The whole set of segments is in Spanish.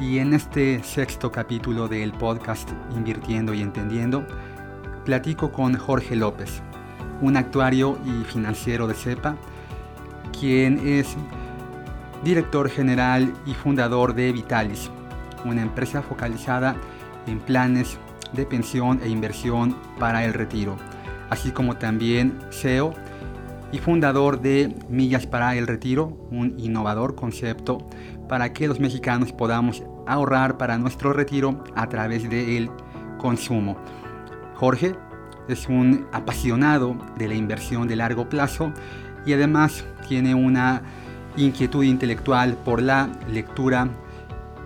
y en este sexto capítulo del podcast Invirtiendo y Entendiendo platico con Jorge López, un actuario y financiero de CEPA, quien es director general y fundador de Vitalis, una empresa focalizada en planes de pensión e inversión para el retiro, así como también CEO y fundador de Millas para el Retiro, un innovador concepto para que los mexicanos podamos ahorrar para nuestro retiro a través del consumo. Jorge es un apasionado de la inversión de largo plazo y además tiene una inquietud intelectual por la lectura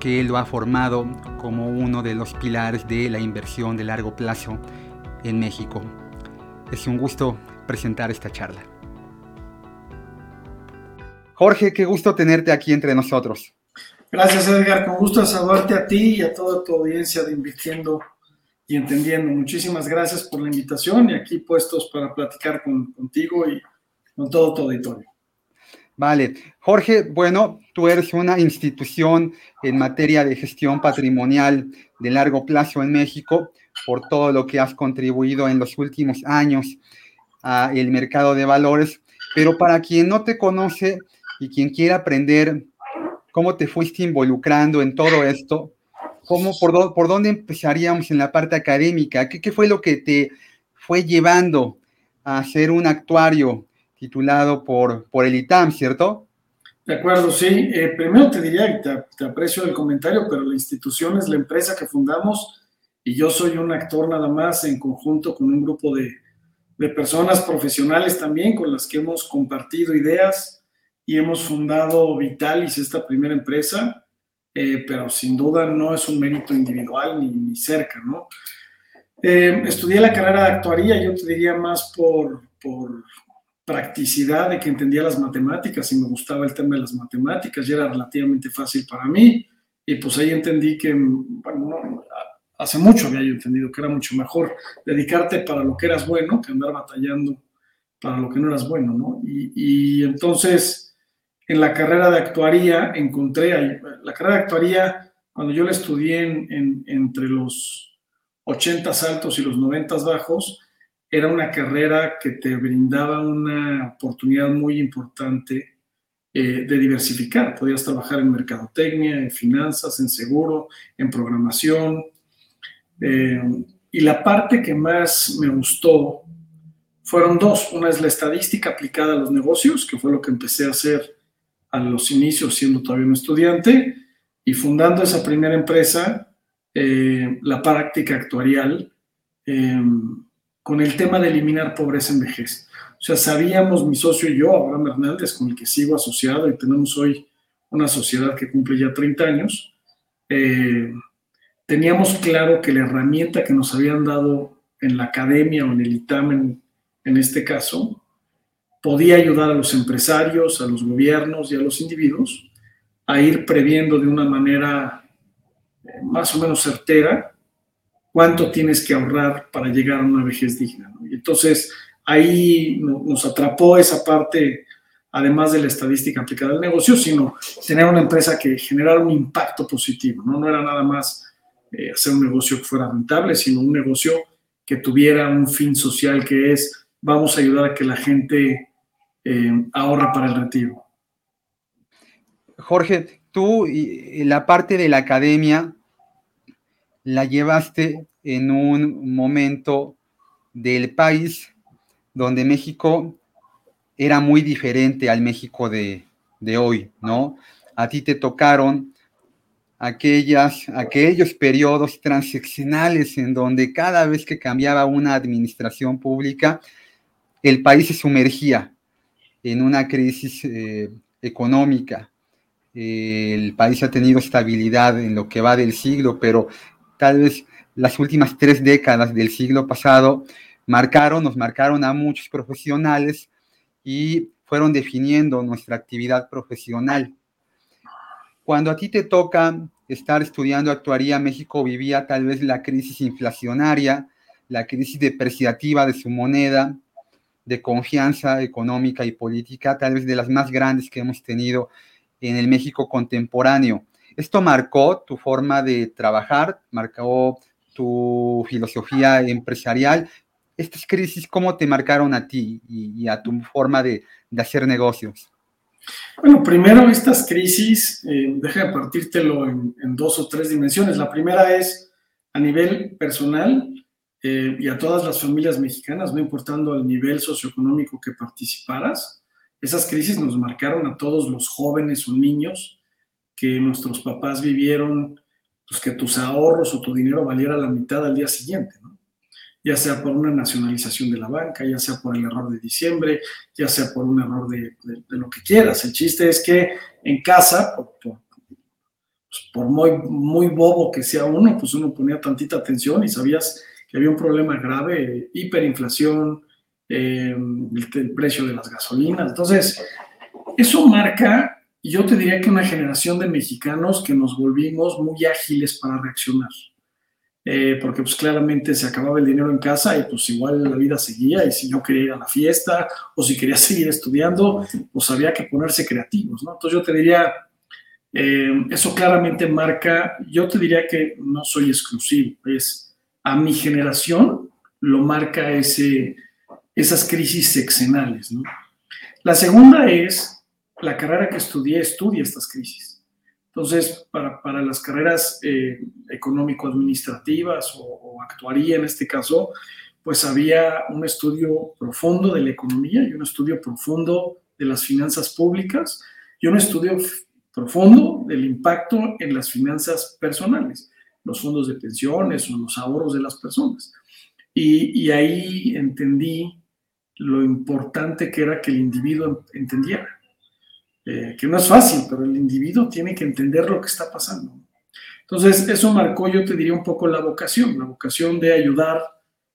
que lo ha formado como uno de los pilares de la inversión de largo plazo en México. Es un gusto presentar esta charla. Jorge, qué gusto tenerte aquí entre nosotros. Gracias, Edgar. Con gusto saludarte a ti y a toda tu audiencia de Invirtiendo y Entendiendo. Muchísimas gracias por la invitación y aquí puestos para platicar contigo y con todo tu auditorio. Vale. Jorge, bueno, tú eres una institución en materia de gestión patrimonial de largo plazo en México por todo lo que has contribuido en los últimos años al mercado de valores. Pero para quien no te conoce y quien quiera aprender cómo te fuiste involucrando en todo esto, cómo, por, por dónde empezaríamos en la parte académica, ¿Qué, ¿Qué, fue lo que te fue llevando a ser un actuario titulado por, por el ITAM, ¿cierto? De acuerdo, sí. Eh, primero te diría, te, te aprecio el comentario, pero la institución es la empresa que fundamos y yo soy un actor nada más en conjunto con un grupo de, de personas profesionales también con las que hemos compartido ideas y hemos fundado Vitalis, esta primera empresa, eh, pero sin duda no es un mérito individual ni, ni cerca, ¿no? Eh, estudié la carrera de actuaría, yo te diría más por, por practicidad de que entendía las matemáticas y me gustaba el tema de las matemáticas y era relativamente fácil para mí. Y pues ahí entendí que, bueno, hace mucho había yo entendido que era mucho mejor dedicarte para lo que eras bueno que andar batallando para lo que no eras bueno, ¿no? Y, y entonces en la carrera de actuaría encontré, la carrera de actuaría, cuando yo la estudié en, en, entre los 80 altos y los 90 bajos, era una carrera que te brindaba una oportunidad muy importante eh, de diversificar. Podías trabajar en mercadotecnia, en finanzas, en seguro, en programación. Eh, y la parte que más me gustó fueron dos. Una es la estadística aplicada a los negocios, que fue lo que empecé a hacer a los inicios siendo todavía un estudiante. Y fundando esa primera empresa, eh, la práctica actuarial con el tema de eliminar pobreza en vejez. O sea, sabíamos mi socio y yo, Abraham Hernández, con el que sigo asociado y tenemos hoy una sociedad que cumple ya 30 años, eh, teníamos claro que la herramienta que nos habían dado en la academia o en el ITAM en este caso, podía ayudar a los empresarios, a los gobiernos y a los individuos a ir previendo de una manera eh, más o menos certera cuánto tienes que ahorrar para llegar a una vejez digna. Y entonces ahí nos atrapó esa parte, además de la estadística aplicada al negocio, sino tener una empresa que generara un impacto positivo. No, era nada más eh, hacer un negocio que fuera rentable, sino un negocio que tuviera un fin social que es vamos a ayudar a que la gente eh, para el retiro. Jorge, tú y la parte de la academia, la llevaste en un momento del país donde México era muy diferente al México de, hoy, ¿no? A ti te tocaron aquellas, aquellos periodos transaccionales en donde cada vez que cambiaba una administración pública, el país se sumergía en una crisis eh, económica. el país ha tenido estabilidad en lo que va del siglo, pero tal vez las últimas tres décadas del siglo pasado marcaron, nos marcaron a muchos profesionales y fueron definiendo nuestra actividad profesional. Cuando a ti te toca estar estudiando actuaría, México vivía tal vez la crisis inflacionaria, la crisis depreciativa de su moneda, de confianza económica y política, tal vez de las más grandes que hemos tenido en el México contemporáneo. Esto marcó tu forma de trabajar, marcó tu filosofía empresarial. Estas crisis, ¿cómo te marcaron a ti y, a tu forma de, hacer negocios? Bueno, primero estas crisis, eh, deja de partírtelo en, dos o tres dimensiones. La primera es a nivel personal eh, y a todas las familias mexicanas, no importando el nivel socioeconómico que participaras. Esas crisis nos marcaron a todos los jóvenes o niños que nuestros papás vivieron, pues que tus ahorros o tu dinero valiera la mitad al día siguiente, ¿no? ya sea por una nacionalización de la banca, ya sea por el error de diciembre, ya sea por un error de, lo que quieras. El chiste es que en casa, por, pues por, muy, muy bobo que sea uno, pues uno ponía tantita atención y sabías que había un problema grave, hiperinflación, eh, el precio de las gasolinas. Entonces, eso marca yo te diría que una generación de mexicanos que nos volvimos muy ágiles para reaccionar. Eh, porque pues claramente se acababa el dinero en casa y pues igual la vida seguía y si yo quería ir a la fiesta o si quería seguir estudiando, pues había que ponerse creativos, ¿no? Entonces yo te diría, eh, eso claramente marca, yo te diría que no soy exclusivo, es a mi generación lo marca ese, esas crisis sexenales. La segunda es la carrera que estudié estudia estas crisis. Entonces, para, las carreras eh, económico-administrativas o, actuaría en este caso, pues había un estudio profundo de la economía y un estudio profundo de las finanzas públicas y un estudio profundo del impacto en las finanzas personales, los fondos de pensiones o los ahorros de las personas. Y, y ahí entendí lo importante que era que el individuo entendiera eh, que no es fácil, pero el individuo tiene que entender lo que está pasando. Entonces, eso marcó, yo te diría, un poco la vocación, la vocación de ayudar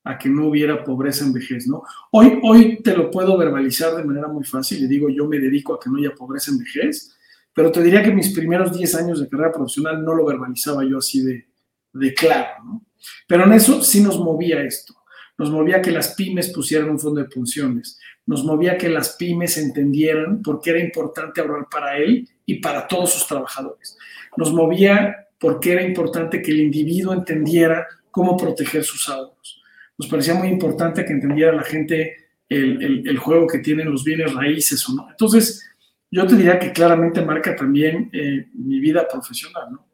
a que no hubiera pobreza en vejez, ¿no? Hoy, hoy te lo puedo verbalizar de manera muy fácil, y digo, yo me dedico a que no haya pobreza en vejez, pero te diría que mis primeros 10 años de carrera profesional no lo verbalizaba yo así de, de claro, ¿no? Pero en eso sí nos movía esto, nos movía que las pymes pusieran un fondo de pensiones, nos movía que las pymes entendieran por qué era importante ahorrar para él y para todos sus trabajadores. Nos movía porque era importante que el individuo entendiera cómo proteger sus ahorros. Nos parecía muy importante que entendiera la gente el, juego que tienen los bienes raíces o no. Entonces, yo te diría que claramente marca también eh, mi vida profesional. ¿no?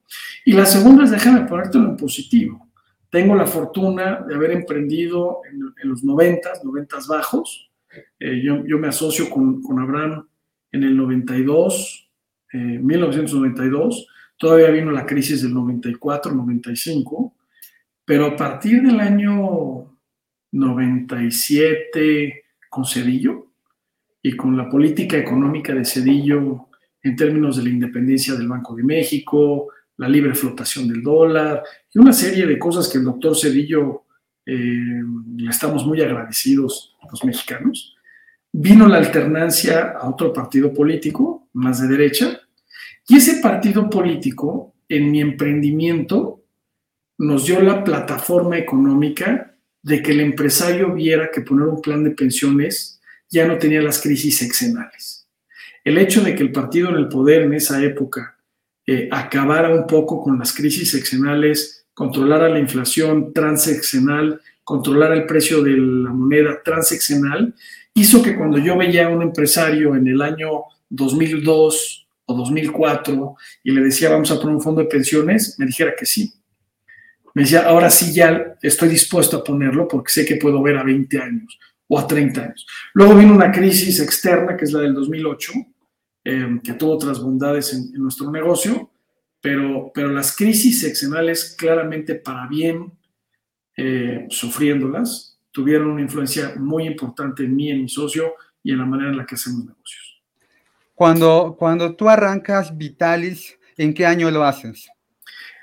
Y la segunda es, déjame ponértelo en positivo. Tengo la fortuna de haber emprendido en, en los 90, 90 bajos, eh, yo, me asocio con, Abraham en el 92, 1992, eh, todavía vino la crisis del 94, 95, pero a partir del año 97 con Cedillo y con la política económica de Cedillo en términos de la independencia del Banco de México, la libre flotación del dólar y una serie de cosas que el doctor Cedillo eh, le estamos muy agradecidos los mexicanos. Vino la alternancia a otro partido político, más de derecha, y ese partido político, en mi emprendimiento, nos dio la plataforma económica de que el empresario viera que poner un plan de pensiones ya no tenía las crisis sexenales. El hecho de que el partido en el poder en esa época eh, acabara un poco con las crisis sexenales controlar la inflación transeccional, controlar el precio de la moneda transeccional, hizo que cuando yo veía a un empresario en el año 2002 o 2004 y le decía vamos a poner un fondo de pensiones, me dijera que sí. Me decía, ahora sí ya estoy dispuesto a ponerlo porque sé que puedo ver a 20 años o a 30 años. Luego vino una crisis externa, que es la del 2008, eh, que tuvo otras bondades en nuestro negocio, pero, pero las crisis seccionales claramente para bien, eh, sufriéndolas, tuvieron una influencia muy importante en mí, en mi socio y en la manera en la que hacemos negocios. Cuando, cuando tú arrancas Vitalis, ¿en qué año lo haces?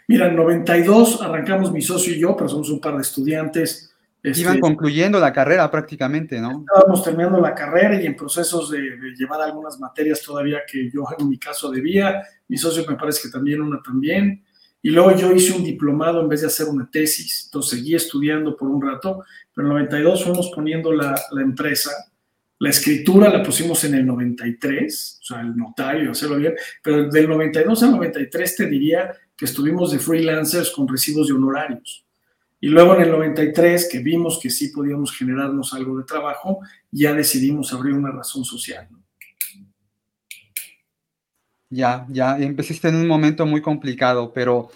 Mira, en 92 arrancamos mi socio y yo, pero somos un par de estudiantes. Iban este, concluyendo la carrera prácticamente, ¿no? Estábamos terminando la carrera y en procesos de, llevar algunas materias todavía que yo en mi caso debía. Mi socio me parece que también, una también. Y luego yo hice un diplomado en vez de hacer una tesis, entonces seguí estudiando por un rato, pero en 92 fuimos poniendo la, la empresa la escritura la pusimos en el 93, o sea, el notario, hacerlo bien, pero del 92 al 93 te diría que estuvimos de freelancers con recibos de honorarios. Y luego en el 93, que vimos que sí podíamos generarnos algo de trabajo, ya decidimos abrir una razón social. Ya, ya, empezaste en un momento muy complicado, pero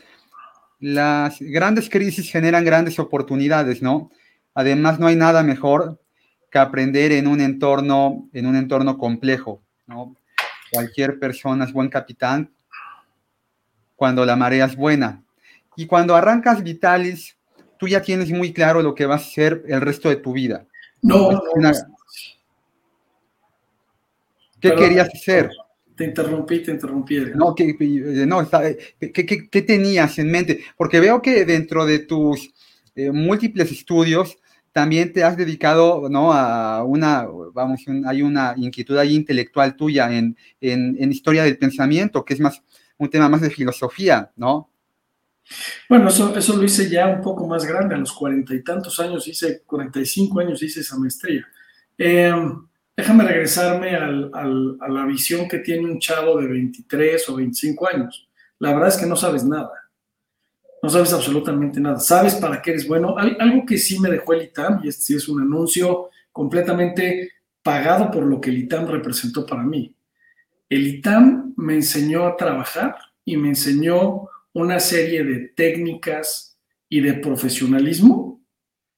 las grandes crisis generan grandes oportunidades, ¿no? Además, no hay nada mejor que aprender en un entorno, en un entorno complejo, ¿no? Cualquier persona es buen capitán cuando la marea es buena. Y cuando arrancas Vitalis, tú ya tienes muy claro lo que vas a hacer el resto de tu vida. No, no. ¿Qué querías hacer? Te interrumpí, te interrumpí. No, ¿qué, no, ¿qué, tenías en mente? Porque veo que dentro de tus eh, múltiples estudios también te has dedicado, ¿no? A una, vamos, hay una inquietud ahí intelectual tuya en, en, historia del pensamiento, que es más un tema más de filosofía, ¿no? Bueno, eso, eso lo hice ya un poco más grande, a los cuarenta y tantos años, hice 45 años, hice esa maestría. Em, déjame regresarme a la visión que tiene un chavo de 23 o 25 años. La verdad es que no sabes nada no sabes absolutamente nada, sabes para qué eres bueno. algo que sí me dejó el ITAM, y este es un anuncio completamente pagado por lo que el ITAM representó para mí. El ITAM me enseñó a trabajar y me enseñó una serie de técnicas y de profesionalismo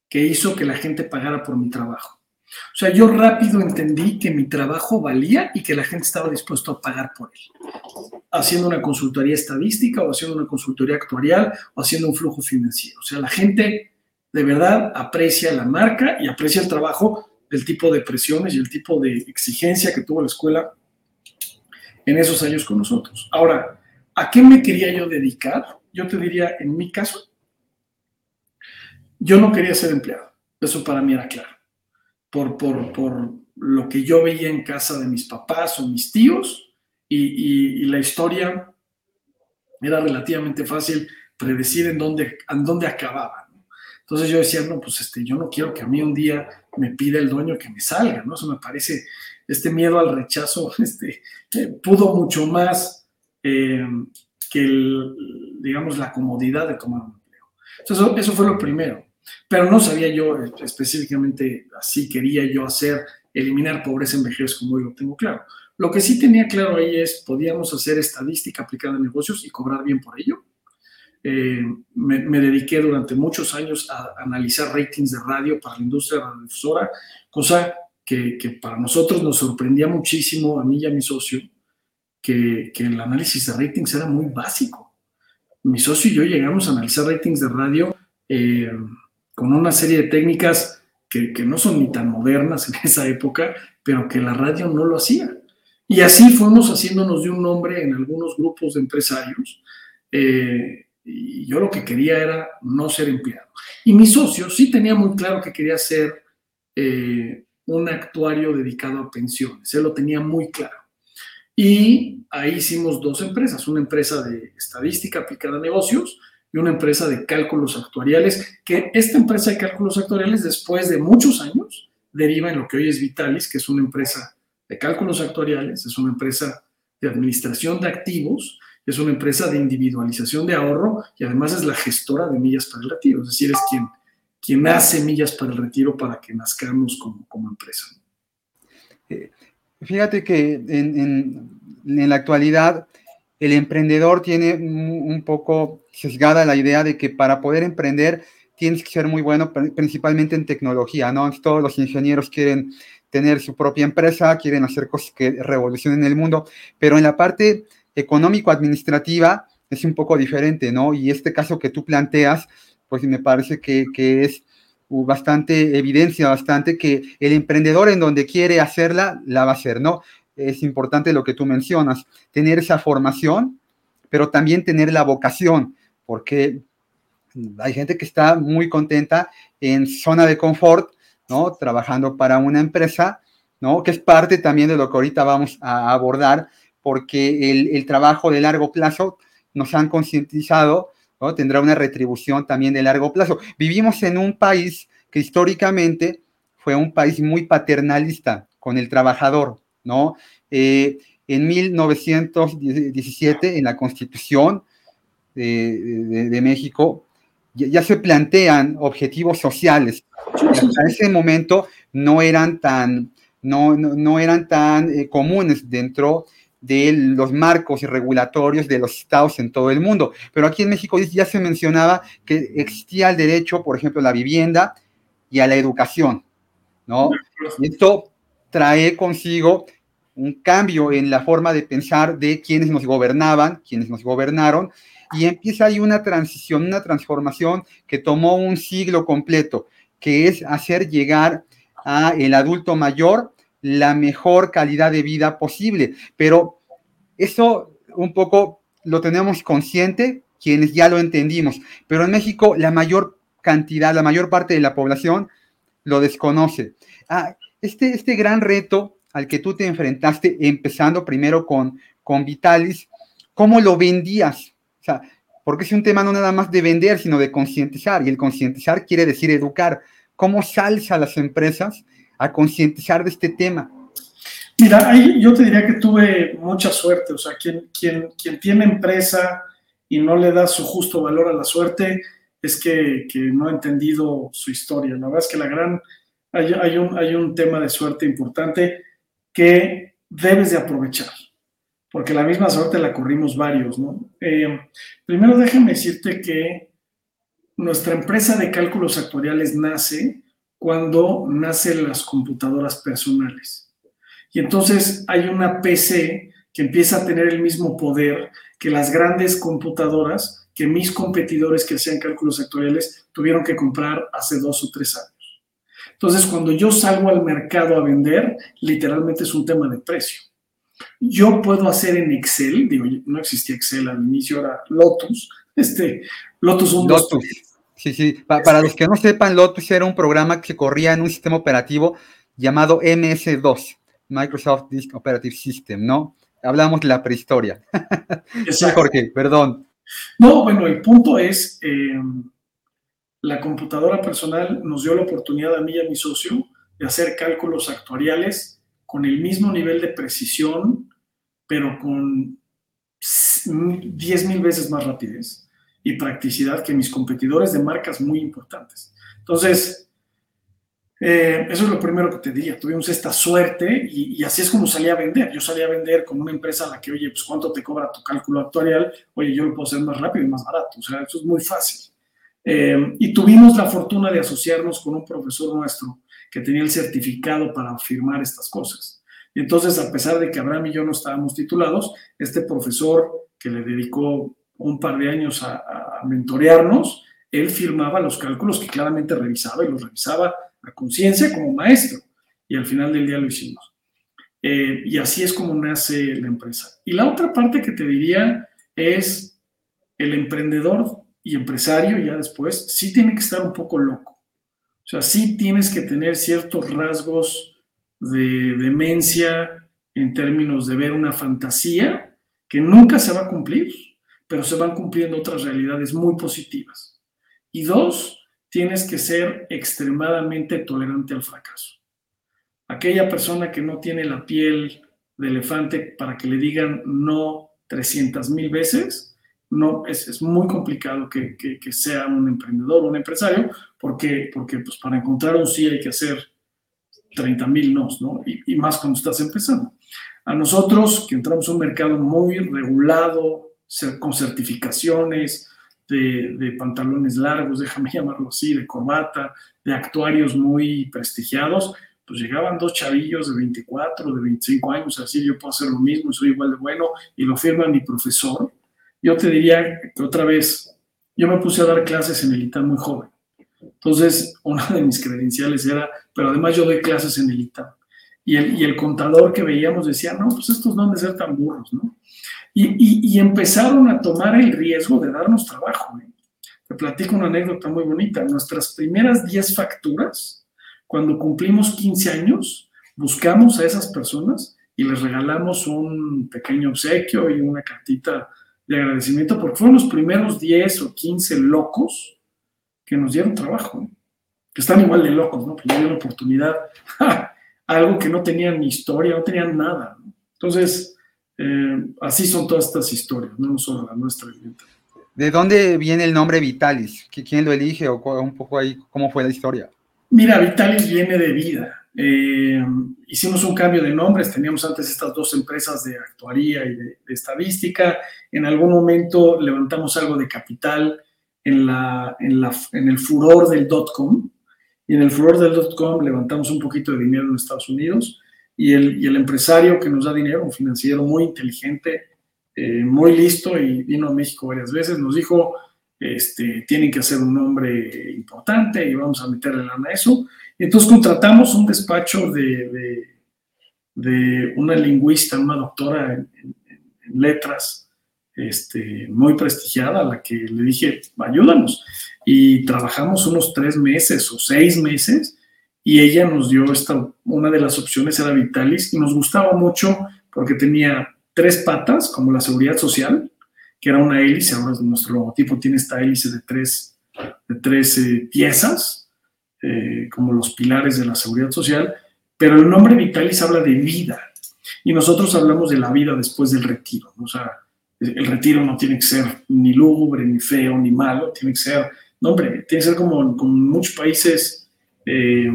que hizo que la gente pagara por mi trabajo. O sea, yo rápido entendí que mi trabajo valía y que la gente estaba dispuesto a pagar por él. Haciendo una consultoría estadística o haciendo una consultoría actuarial o haciendo un flujo financiero. O sea, la gente de verdad aprecia la marca y aprecia el trabajo del tipo de presiones y el tipo de exigencia que tuvo la escuela en esos años con nosotros. Ahora, ¿a qué me quería yo dedicar? Yo te diría, en mi caso, yo no quería ser empleado. Eso para mí era claro por, por, lo que yo veía en casa de mis papás o mis tíos y, la historia era relativamente fácil predecir en dónde, en dónde acababa. Entonces yo decía, no, pues este, yo no quiero que a mí un día me pida el dueño que me salga, ¿no? Eso me parece, este miedo al rechazo, este, pudo mucho más eh, que, digamos, la comodidad de tomar un empleo. Entonces eso fue lo primero. Pero no sabía yo específicamente así quería yo hacer, eliminar pobreza en vejez como hoy lo tengo claro. Lo que sí tenía claro ahí es, podíamos hacer estadística aplicada a negocios y cobrar bien por ello. Eh, me, dediqué durante muchos años a analizar ratings de radio para la industria radiodifusora, cosa que, que, para nosotros nos sorprendía muchísimo, a mí y a mi socio, que, que el análisis de ratings era muy básico. Mi socio y yo llegamos a analizar ratings de radio eh, con una serie de técnicas que, no son ni tan modernas en esa época, pero que la radio no lo hacía. Y así fuimos haciéndonos de un nombre en algunos grupos de empresarios. Eh, y yo lo que quería era no ser empleado. Y mi socio sí tenía muy claro que quería ser eh, un actuario dedicado a pensiones. Él lo tenía muy claro. Y ahí hicimos dos empresas, una empresa de estadística aplicada a negocios y una empresa de cálculos actuariales, que esta empresa de cálculos actuariales después de muchos años deriva en lo que hoy es Vitalis, que es una empresa de cálculos actuariales, es una empresa de administración de activos, es una empresa de individualización de ahorro y además es la gestora de millas para el retiro, es decir, es quien, quien hace millas para el retiro para que nazcamos como, como empresa. Eh, fíjate que en, la actualidad el emprendedor tiene un poco sesgada la idea de que para poder emprender tienes que ser muy bueno, principalmente en tecnología, ¿no? Todos los ingenieros quieren tener su propia empresa, quieren hacer cosas que revolucionen el mundo, pero en la parte económico-administrativa es un poco diferente, ¿no? Y este caso que tú planteas, pues me parece que es bastante evidencia, bastante que el emprendedor en donde quiere hacerla, la va a hacer, ¿no? es importante lo que tú mencionas, tener esa formación, pero también tener la vocación, porque hay gente que está muy contenta en zona de confort, ¿no? Trabajando para una empresa, ¿no? Que es parte también de lo que ahorita vamos a abordar, porque el, trabajo de largo plazo nos han concientizado, ¿no? Tendrá una retribución también de largo plazo. Vivimos en un país que históricamente fue un país muy paternalista con el trabajador, ¿no? Eh, en 1917, en la Constitución de, México, ya, se plantean objetivos sociales. Hasta ese momento no eran tan, no, no, eran tan eh, comunes dentro de los marcos regulatorios de los estados en todo el mundo. Pero aquí en México ya se mencionaba que existía el derecho, por ejemplo, a la vivienda y a la educación, ¿no? Y esto trae consigo un cambio en la forma de pensar de quienes nos gobernaban, quienes nos gobernaron, y empieza ahí una transición, una transformación que tomó un siglo completo, que es hacer llegar a el adulto mayor la mejor calidad de vida posible. Pero eso un poco lo tenemos consciente quienes ya lo entendimos, pero en México la mayor cantidad, la mayor parte de la población lo desconoce. Ah, este, este gran reto al que tú te enfrentaste, empezando primero con, con Vitalis, ¿cómo lo vendías? O sea, porque es un tema no nada más de vender, sino de concientizar, y el concientizar quiere decir educar. ¿Cómo sales a las empresas a concientizar de este tema? Mira, ahí yo te diría que tuve mucha suerte, o sea, quien, quien, quien tiene empresa y no le da su justo valor a la suerte, es que, que no ha entendido su historia. La verdad es que la gran, hay, hay, un, hay un tema de suerte importante que debes de aprovechar, porque la misma suerte la corrimos varios, ¿no? Eh, primero déjame decirte que nuestra empresa de cálculos actuariales nace cuando nacen las computadoras personales. Y entonces hay una PC que empieza a tener el mismo poder que las grandes computadoras que mis competidores que hacían cálculos actuariales tuvieron que comprar hace dos o tres años. Entonces, cuando yo salgo al mercado a vender, literalmente es un tema de precio. Yo puedo hacer en Excel, digo, no existía Excel al inicio, era Lotus, este, Lotus un Lotus. Sí, sí, para los que no sepan, Lotus era un programa que corría en un sistema operativo llamado MS2, Microsoft Disk Operative System, ¿no? Hablamos de la prehistoria. Exacto. Jorge, perdón. No, bueno, el punto es, eh, la computadora personal nos dio la oportunidad a mí y a mi socio de hacer cálculos actuariales con el mismo nivel de precisión, pero con 10 mil veces más rapidez y practicidad que mis competidores de marcas muy importantes. Entonces, eh, eso es lo primero que te diría. Tuvimos esta suerte y, así es como salía a vender. Yo salía a vender con una empresa a la que, oye, pues cuánto te cobra tu cálculo actuarial. Oye, yo lo puedo hacer más rápido y más barato. O sea, eso es muy fácil. Eh, y tuvimos la fortuna de asociarnos con un profesor nuestro que tenía el certificado para firmar estas cosas. Y entonces, a pesar de que Abraham y yo no estábamos titulados, este profesor que le dedicó un par de años a, mentorearnos, él firmaba los cálculos que claramente revisaba y los revisaba a conciencia como maestro. Y al final del día lo hicimos. Eh, y así es como nace la empresa. Y la otra parte que te diría es el emprendedor y empresario ya después, sí tiene que estar un poco loco. O sea, sí tienes que tener ciertos rasgos de demencia en términos de ver una fantasía que nunca se va a cumplir, pero se van cumpliendo otras realidades muy positivas. Y dos, tienes que ser extremadamente tolerante al fracaso. Aquella persona que no tiene la piel de elefante para que le digan no 300 mil veces, no, es, muy complicado que, sea un emprendedor o un empresario, porque, porque pues para encontrar un sí hay que hacer 30 mil ¿no? Y, más cuando estás empezando. A nosotros, que entramos a un mercado muy regulado, con certificaciones de, de pantalones largos, déjame llamarlo así, de corbata, de actuarios muy prestigiados, pues llegaban dos chavillos de 24, de 25 años, así yo puedo hacer lo mismo, soy igual de bueno, y lo firma mi profesor, yo te diría que otra vez, yo me puse a dar clases en el ITAM muy joven. Entonces, una de mis credenciales era, pero además yo doy clases en el ITAM. Y el, y el contador que veíamos decía, no, pues estos no han de ser tan burros, ¿no? Y, empezaron a tomar el riesgo de darnos trabajo. ¿eh? Te platico una anécdota muy bonita. Nuestras primeras 10 facturas, cuando cumplimos 15 años, buscamos a esas personas y les regalamos un pequeño obsequio y una cartita de agradecimiento porque fueron los primeros 10 o 15 locos que nos dieron trabajo, que están igual de locos, ¿no? Que dieron oportunidad a algo que no tenían ni historia, no tenían nada. Entonces, eh, así son todas estas historias, no solo la nuestra. ¿De dónde viene el nombre Vitalis? ¿Quién lo elige o un poco ahí cómo fue la historia? Mira, Vitalis viene de vida. Eh, hicimos un cambio de nombres, teníamos antes estas dos empresas de actuaría y de, estadística, en algún momento levantamos algo de capital en, la, en, la, en el furor del dot-com, y en el furor del dot-com levantamos un poquito de dinero en Estados Unidos, y el, y el empresario que nos da dinero, un financiero muy inteligente, eh, muy listo, y vino a México varias veces, nos dijo, este, tienen que hacer un nombre importante y vamos a meterle lana a eso. Entonces contratamos un despacho de, de, una lingüista, una doctora en, letras, este, muy prestigiada, a la que le dije, ayúdanos. Y trabajamos unos tres meses o seis meses y ella nos dio esta, una de las opciones era Vitalis y nos gustaba mucho porque tenía tres patas, como la seguridad social, que era una hélice, ahora nuestro logotipo tiene esta hélice de tres, de tres eh, piezas, eh, como los pilares de la seguridad social, pero el nombre Vitalis habla de vida y nosotros hablamos de la vida después del retiro. O sea, el retiro no tiene que ser ni lúgubre, ni feo, ni malo, tiene que ser, no hombre, tiene que ser como, como en muchos países eh,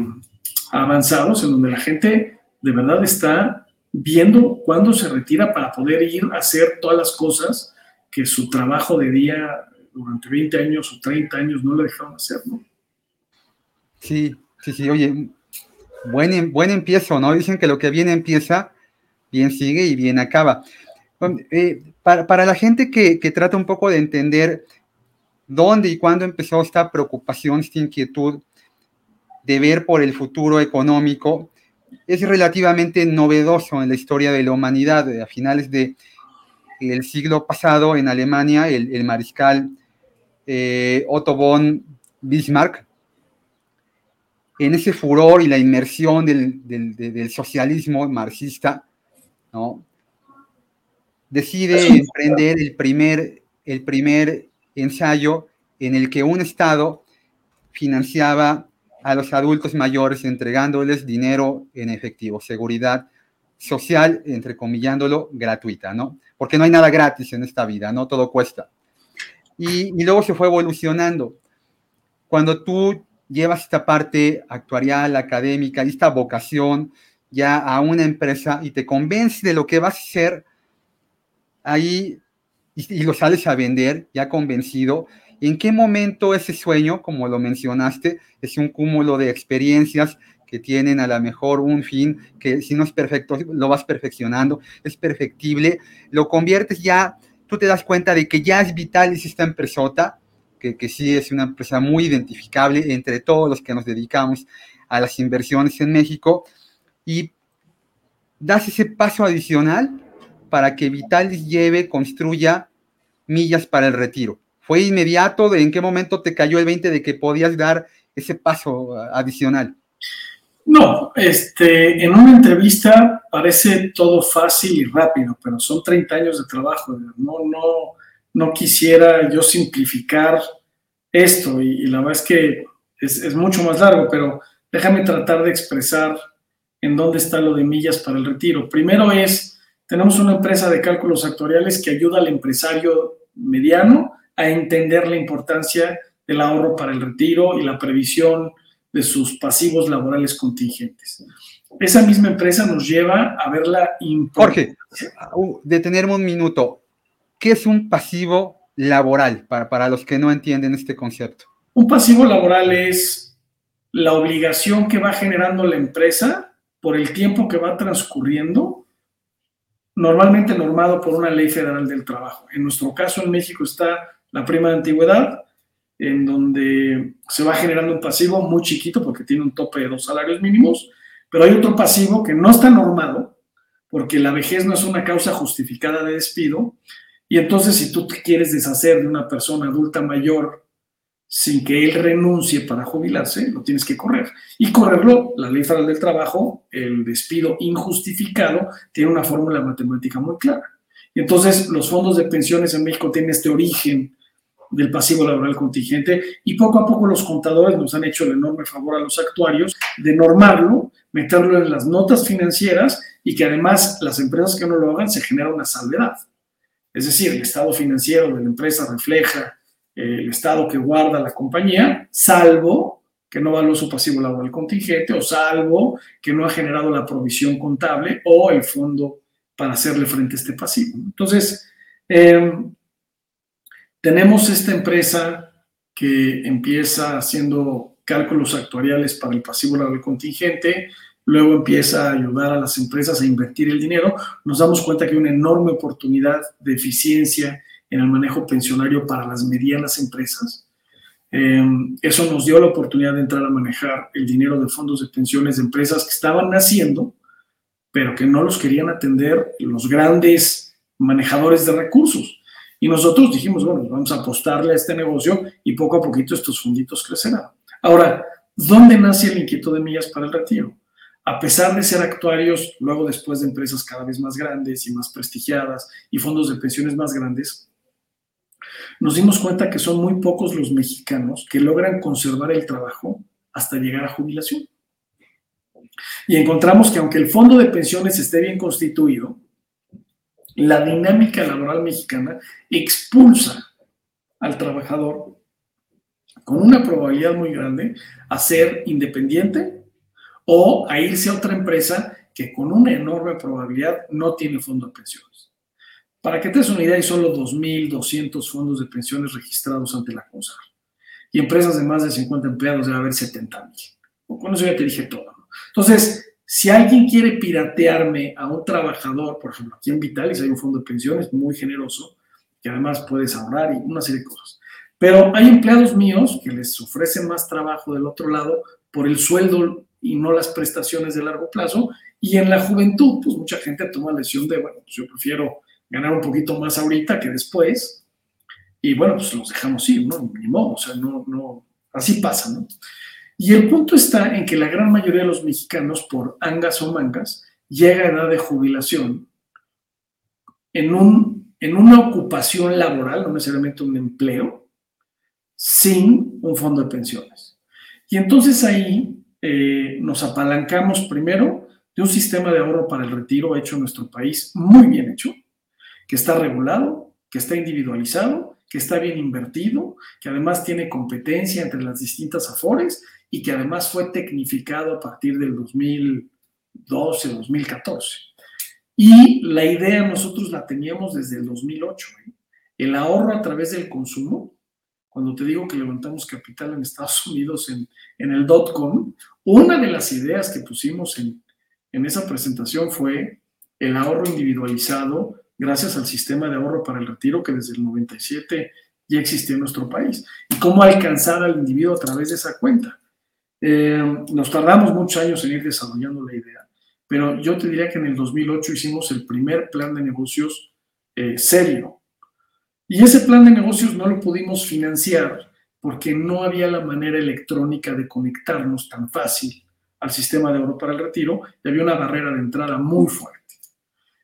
avanzados en donde la gente de verdad está viendo cuándo se retira para poder ir a hacer todas las cosas que su trabajo de día durante 20 años o 30 años no le dejaron hacer, ¿no? Sí, sí, sí, oye, buen, em, buen empiezo, ¿no? Dicen que lo que bien empieza, bien sigue y bien acaba. Eh, para, la gente que, trata un poco de entender dónde y cuándo empezó esta preocupación, esta inquietud de ver por el futuro económico, es relativamente novedoso en la historia de la humanidad. A finales del siglo pasado, en Alemania, el, mariscal eh, Otto von Bismarck en ese furor y la inmersión del, socialismo marxista, ¿no? decide emprender el primer, el primer ensayo en el que un Estado financiaba a los adultos mayores entregándoles dinero en efectivo, seguridad social, entrecomillándolo, gratuita, ¿no? Porque no hay nada gratis en esta vida, ¿no? Todo cuesta. Y, y luego se fue evolucionando. Cuando tú llevas esta parte actuarial, académica, esta vocación ya a una empresa y te convence de lo que vas a hacer ahí y, lo sales a vender ya convencido. ¿En qué momento ese sueño, como lo mencionaste, es un cúmulo de experiencias que tienen a lo mejor un fin que si no es perfecto, lo vas perfeccionando, es perfectible, lo conviertes ya, tú te das cuenta de que ya es vital esta empresota, que, sí es una empresa muy identificable entre todos los que nos dedicamos a las inversiones en México y das ese paso adicional para que Vitalis lleve, construya millas para el retiro. ¿Fue inmediato? ¿De en qué momento te cayó el 20 de que podías dar ese paso adicional? No, este, en una entrevista parece todo fácil y rápido, pero son 30 años de trabajo. No, no, no quisiera yo simplificar esto y, la verdad es que es, mucho más largo, pero déjame tratar de expresar en dónde está lo de millas para el retiro. Primero es, tenemos una empresa de cálculos actuariales que ayuda al empresario mediano a entender la importancia del ahorro para el retiro y la previsión de sus pasivos laborales contingentes. Esa misma empresa nos lleva a ver la importancia. Jorge, uh, detenerme un minuto. ¿Qué es un pasivo laboral para, para los que no entienden este concepto? Un pasivo laboral es la obligación que va generando la empresa por el tiempo que va transcurriendo, normalmente normado por una ley federal del trabajo. En nuestro caso en México está la prima de antigüedad, en donde se va generando un pasivo muy chiquito porque tiene un tope de dos salarios mínimos, pero hay otro pasivo que no está normado, porque la vejez no es una causa justificada de despido, y entonces si tú te quieres deshacer de una persona adulta mayor sin que él renuncie para jubilarse, lo tienes que correr. Y correrlo, la ley federal del trabajo, el despido injustificado, tiene una fórmula matemática muy clara. Y entonces los fondos de pensiones en México tienen este origen del pasivo laboral contingente y poco a poco los contadores nos han hecho el enorme favor a los actuarios de normarlo, meterlo en las notas financieras y que además las empresas que no lo hagan se genera una salvedad. Es decir, el estado financiero de la empresa refleja eh, el estado que guarda la compañía, salvo que no való su pasivo laboral contingente o salvo que no ha generado la provisión contable o el fondo para hacerle frente a este pasivo. Entonces, eh, tenemos esta empresa que empieza haciendo cálculos actuariales para el pasivo laboral contingente, luego empieza a ayudar a las empresas a invertir el dinero, nos damos cuenta que hay una enorme oportunidad de eficiencia en el manejo pensionario para las medianas empresas. Em, eso nos dio la oportunidad de entrar a manejar el dinero de fondos de pensiones de empresas que estaban naciendo, pero que no los querían atender los grandes manejadores de recursos. Y nosotros dijimos, bueno, vamos a apostarle a este negocio y poco a poquito estos funditos crecerán. Ahora, ¿dónde nace el inquietud de millas para el retiro? A pesar de ser actuarios, luego después de empresas cada vez más grandes y más prestigiadas y fondos de pensiones más grandes, nos dimos cuenta que son muy pocos los mexicanos que logran conservar el trabajo hasta llegar a jubilación. Y encontramos que aunque el fondo de pensiones esté bien constituido, la dinámica laboral mexicana expulsa al trabajador con una probabilidad muy grande a ser independiente o a irse a otra empresa que con una enorme probabilidad no tiene fondo de pensiones. Para que te des una idea, hay solo 2.200 fondos de pensiones registrados ante la CONSAR. Y empresas de más de 50 empleados debe haber 70.000. Con eso ya te dije todo. Entonces, si alguien quiere piratearme a un trabajador, por ejemplo, aquí en Vitalis hay un fondo de pensiones muy generoso, que además puedes ahorrar y una serie de cosas. Pero hay empleados míos que les ofrecen más trabajo del otro lado por el sueldo y no las prestaciones de largo plazo. Y en la juventud, pues mucha gente toma la decisión de, bueno, pues yo prefiero ganar un poquito más ahorita que después. Y bueno, pues los dejamos ir, ¿no? Ni modo, o sea, no, no, así pasa, ¿no? Y el punto está en que la gran mayoría de los mexicanos, por angas o mangas, llega a edad de jubilación en, un, en una ocupación laboral, no necesariamente un empleo, sin un fondo de pensiones. Y entonces ahí eh, nos apalancamos primero de un sistema de ahorro para el retiro hecho en nuestro país, muy bien hecho, que está regulado, que está individualizado, que está bien invertido, que además tiene competencia entre las distintas afores y que además fue tecnificado a partir del 2012, 2014. Y la idea nosotros la teníamos desde el 2008. ¿eh? El ahorro a través del consumo, cuando te digo que levantamos capital en Estados Unidos en, en el dot-com, una de las ideas que pusimos en, en esa presentación fue el ahorro individualizado gracias al sistema de ahorro para el retiro que desde el 97 ya existía en nuestro país. Y cómo alcanzar al individuo a través de esa cuenta. Eh, nos tardamos muchos años en ir desarrollando la idea, pero yo te diría que en el 2008 hicimos el primer plan de negocios eh, serio. Y ese plan de negocios no lo pudimos financiar porque no había la manera electrónica de conectarnos tan fácil al sistema de oro para el retiro y había una barrera de entrada muy fuerte.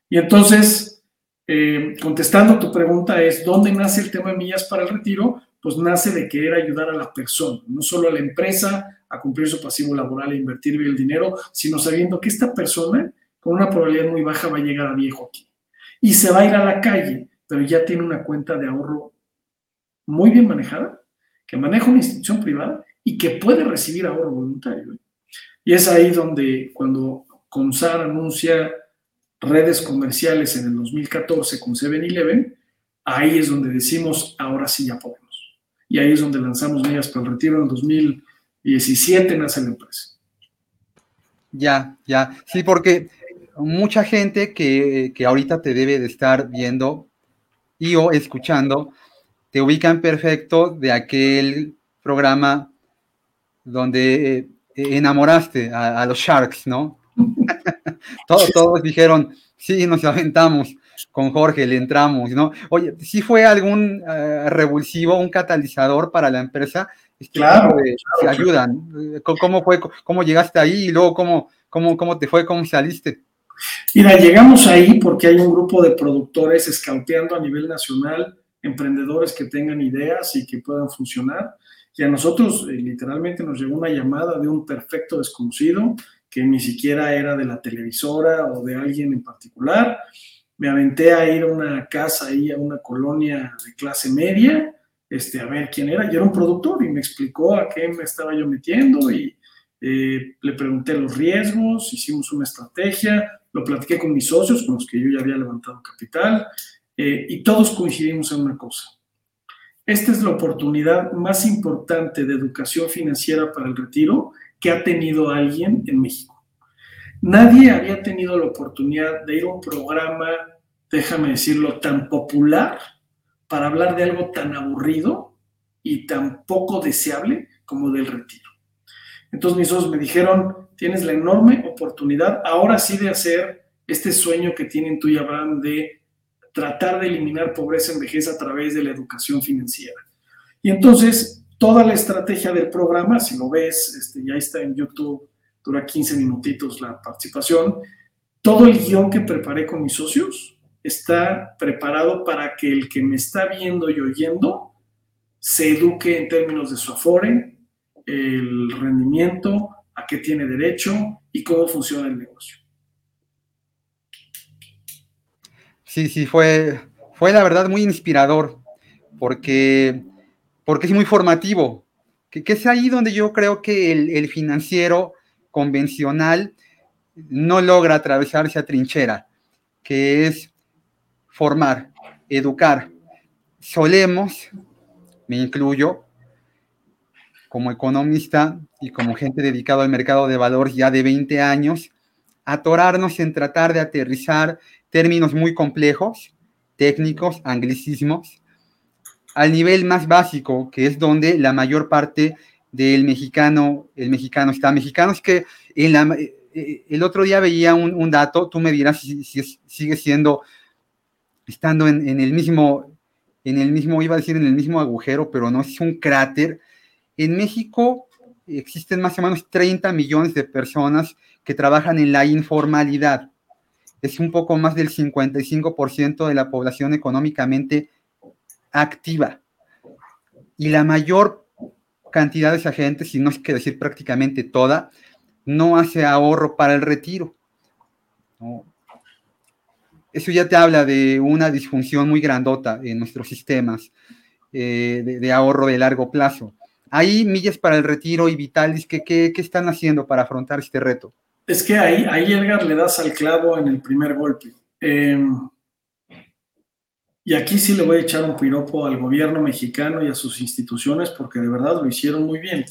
Y entonces, eh, contestando tu pregunta es, ¿dónde nace el tema de millas para el retiro? Pues nace de querer ayudar a la persona, no solo a la empresa, a cumplir su pasivo laboral e invertir bien el dinero, sino sabiendo que esta persona con una probabilidad muy baja va a llegar a viejo aquí. Y se va a ir a la calle, pero ya tiene una cuenta de ahorro muy bien manejada, que maneja una institución privada y que puede recibir ahorro voluntario. Y es ahí donde cuando Comsar anuncia redes comerciales en el 2014 con 7-Eleven, ahí es donde decimos, ahora sí ya podemos. Y ahí es donde lanzamos medidas para el retiro en el 2000 17 nace la empresa. Ya, ya. Sí, porque mucha gente que, ahorita te debe de estar viendo y o escuchando, te ubican perfecto de aquel programa donde eh, enamoraste a, los Sharks, ¿no? todos, todos dijeron, Sí, nos aventamos con Jorge, le entramos, ¿no? Oye, ¿sí fue algún uh, revulsivo, un catalizador para la empresa? Este claro, de, claro, ayudan. ¿Cómo fue, cómo llegaste ahí y luego cómo, cómo, cómo te fue, cómo saliste? Mira, llegamos ahí porque hay un grupo de productores escauteando a nivel nacional, emprendedores que tengan ideas y que puedan funcionar. Y a nosotros eh, literalmente nos llegó una llamada de un perfecto desconocido que ni siquiera era de la televisora o de alguien en particular. Me aventé a ir a una casa ahí, a una colonia de clase media, este, a ver quién era. Y era un productor y me explicó a qué me estaba yo metiendo y eh, le pregunté los riesgos, hicimos una estrategia, lo platiqué con mis socios, con los que yo ya había levantado capital, eh, y todos coincidimos en una cosa. Esta es la oportunidad más importante de educación financiera para el retiro que ha tenido alguien en México. Nadie había tenido la oportunidad de ir a un programa, déjame decirlo, tan popular para hablar de algo tan aburrido y tan poco deseable como del retiro. Entonces mis socios me dijeron, tienes la enorme oportunidad ahora sí de hacer este sueño que tienen tú y Abraham de tratar de eliminar pobreza en vejez a través de la educación financiera. Y entonces toda la estrategia del programa, si lo ves, este, ya está en YouTube, dura 15 minutitos la participación. Todo el guion que preparé con mis socios está preparado para que el que me está viendo y oyendo se eduque en términos de su afore, el rendimiento, a qué tiene derecho y cómo funciona el negocio. Sí, sí, fue, fue la verdad muy inspirador, porque porque es muy formativo, que, es ahí donde yo creo que el, financiero convencional no logra atravesar esa trinchera, que es formar, educar. Solemos, me incluyo, como economista y como gente dedicada al mercado de valores ya de 20 años, atorarnos en tratar de aterrizar términos muy complejos, técnicos, anglicismos, al nivel más básico, que es donde la mayor parte del mexicano, el mexicano está. Mexicano es que en la, eh, eh, el otro día veía un, dato, tú me dirás si, sigue siendo, estando en, en, el mismo, en el mismo, iba a decir en el mismo agujero, pero no, es un cráter. En México existen más o menos 30 millones de personas que trabajan en la informalidad. Es un poco más del 55% de la población económicamente activa. Y la mayor cantidad de esa gente, si no es que decir prácticamente toda, no hace ahorro para el retiro. Eso ya te habla de una disfunción muy grandota en nuestros sistemas eh, de, ahorro de largo plazo. Ahí millas para el retiro y Vitalis, ¿qué, qué, están haciendo para afrontar este reto? Es que ahí, ahí Edgar le das al clavo en el primer golpe. Eh, y aquí sí le voy a echar un piropo al gobierno mexicano y a sus instituciones porque de verdad lo hicieron muy bien.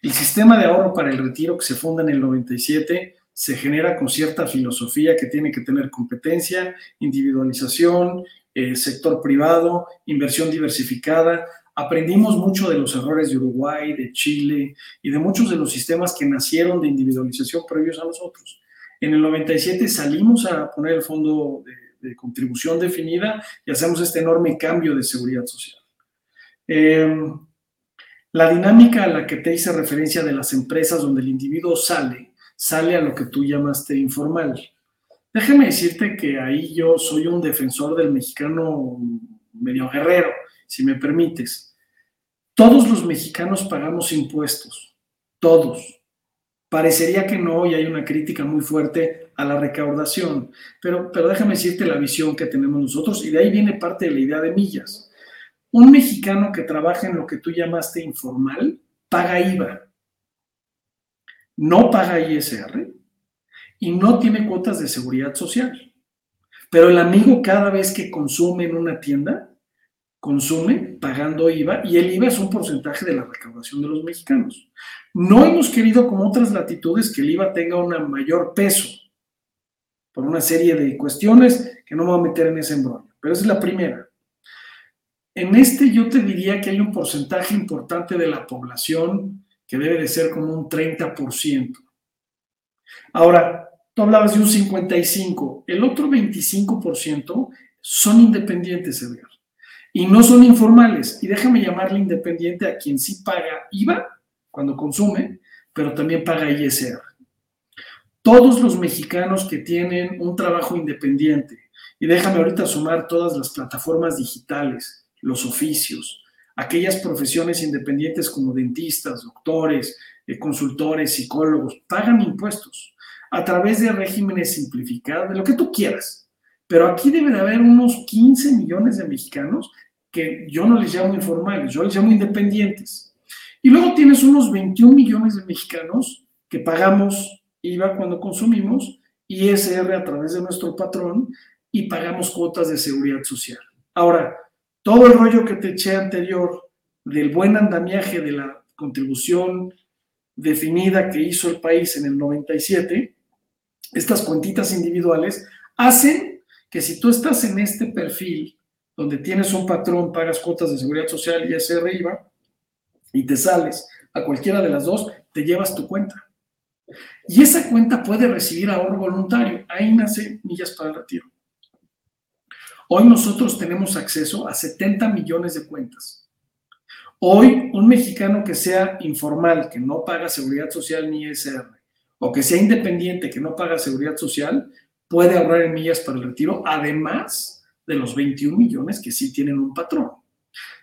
El sistema de ahorro para el retiro que se funda en el 97 se genera con cierta filosofía que tiene que tener competencia, individualización, eh, sector privado, inversión diversificada. Aprendimos mucho de los errores de Uruguay, de Chile y de muchos de los sistemas que nacieron de individualización previos a nosotros. En el 97 salimos a poner el fondo de de contribución definida y hacemos este enorme cambio de seguridad social. Em, la dinámica a la que te hice referencia de las empresas donde el individuo sale, sale a lo que tú llamaste informal. Déjame decirte que ahí yo soy un defensor del mexicano medio guerrero, si me permites. Todos los mexicanos pagamos impuestos, todos. Parecería que no y hay una crítica muy fuerte a la recaudación, pero, pero déjame decirte la visión que tenemos nosotros y de ahí viene parte de la idea de millas. Un mexicano que trabaja en lo que tú llamaste informal paga IVA, no paga ISR y no tiene cuotas de seguridad social. Pero el amigo cada vez que consume en una tienda, consume pagando IVA y el IVA es un porcentaje de la recaudación de los mexicanos. No hemos querido, como otras latitudes, que el IVA tenga un mayor peso por una serie de cuestiones que no me voy a meter en ese embrollo, pero esa es la primera. En este yo te diría que hay un porcentaje importante de la población que debe de ser como un 30%. Ahora, tú hablabas de un 55, el otro 25% son independientes, Edgar. Y no son informales. Y déjame llamarle independiente a quien sí paga IVA cuando consume, pero también paga ISR. Todos los mexicanos que tienen un trabajo independiente, y déjame ahorita sumar todas las plataformas digitales, los oficios, aquellas profesiones independientes como dentistas, doctores, eh, consultores, psicólogos, pagan impuestos a través de regímenes simplificados, de lo que tú quieras. Pero aquí debe de haber unos 15 millones de mexicanos que yo no les llamo informales, yo les llamo independientes. Y luego tienes unos 21 millones de mexicanos que pagamos IVA cuando consumimos, ISR a través de nuestro patrón y pagamos cuotas de seguridad social. Ahora, todo el rollo que te eché anterior del buen andamiaje de la contribución definida que hizo el país en el 97, estas cuentitas individuales hacen que si tú estás en este perfil donde tienes un patrón, pagas cuotas de seguridad social y ese arriba, y te sales a cualquiera de las dos, te llevas tu cuenta. Y esa cuenta puede recibir ahorro voluntario. Ahí nace Millas para el Retiro. Hoy nosotros tenemos acceso a 70 millones de cuentas. Hoy un mexicano que sea informal, que no paga seguridad social ni ISR, o que sea independiente, que no paga seguridad social, puede ahorrar en millas para el retiro, además de los 21 millones que sí tienen un patrón.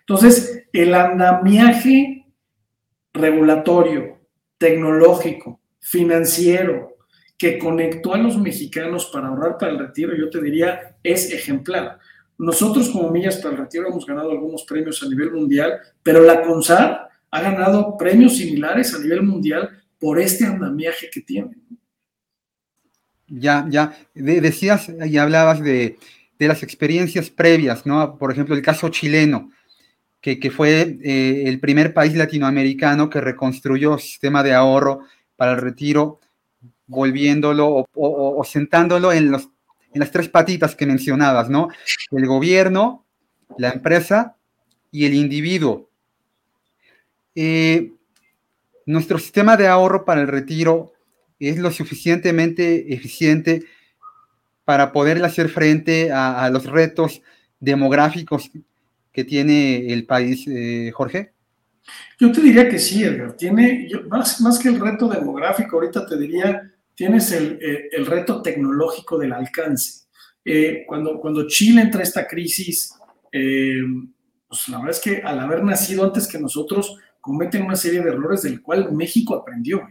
Entonces, el andamiaje regulatorio, tecnológico, financiero, que conectó a los mexicanos para ahorrar para el retiro, yo te diría, es ejemplar. Nosotros como Millas para el Retiro hemos ganado algunos premios a nivel mundial, pero la CONSAR ha ganado premios similares a nivel mundial por este andamiaje que tiene. Ya, ya, decías y hablabas de, de las experiencias previas, ¿no? Por ejemplo, el caso chileno, que, que fue eh, el primer país latinoamericano que reconstruyó el sistema de ahorro para el retiro, volviéndolo o, sentándolo en, los, en las tres patitas que mencionabas, ¿no? El gobierno, la empresa y el individuo. Eh, nuestro sistema de ahorro para el retiro es lo suficientemente eficiente para poder hacer frente a, los retos demográficos que tiene el país, eh, Jorge? Yo te diría que sí, Edgar. Tiene, más, más que el reto demográfico, ahorita te diría, tienes el, eh, el reto tecnológico del alcance. Eh, cuando, cuando Chile entra a esta crisis, pues la verdad es que al haber nacido antes que nosotros, cometen una serie de errores del cual México aprendió.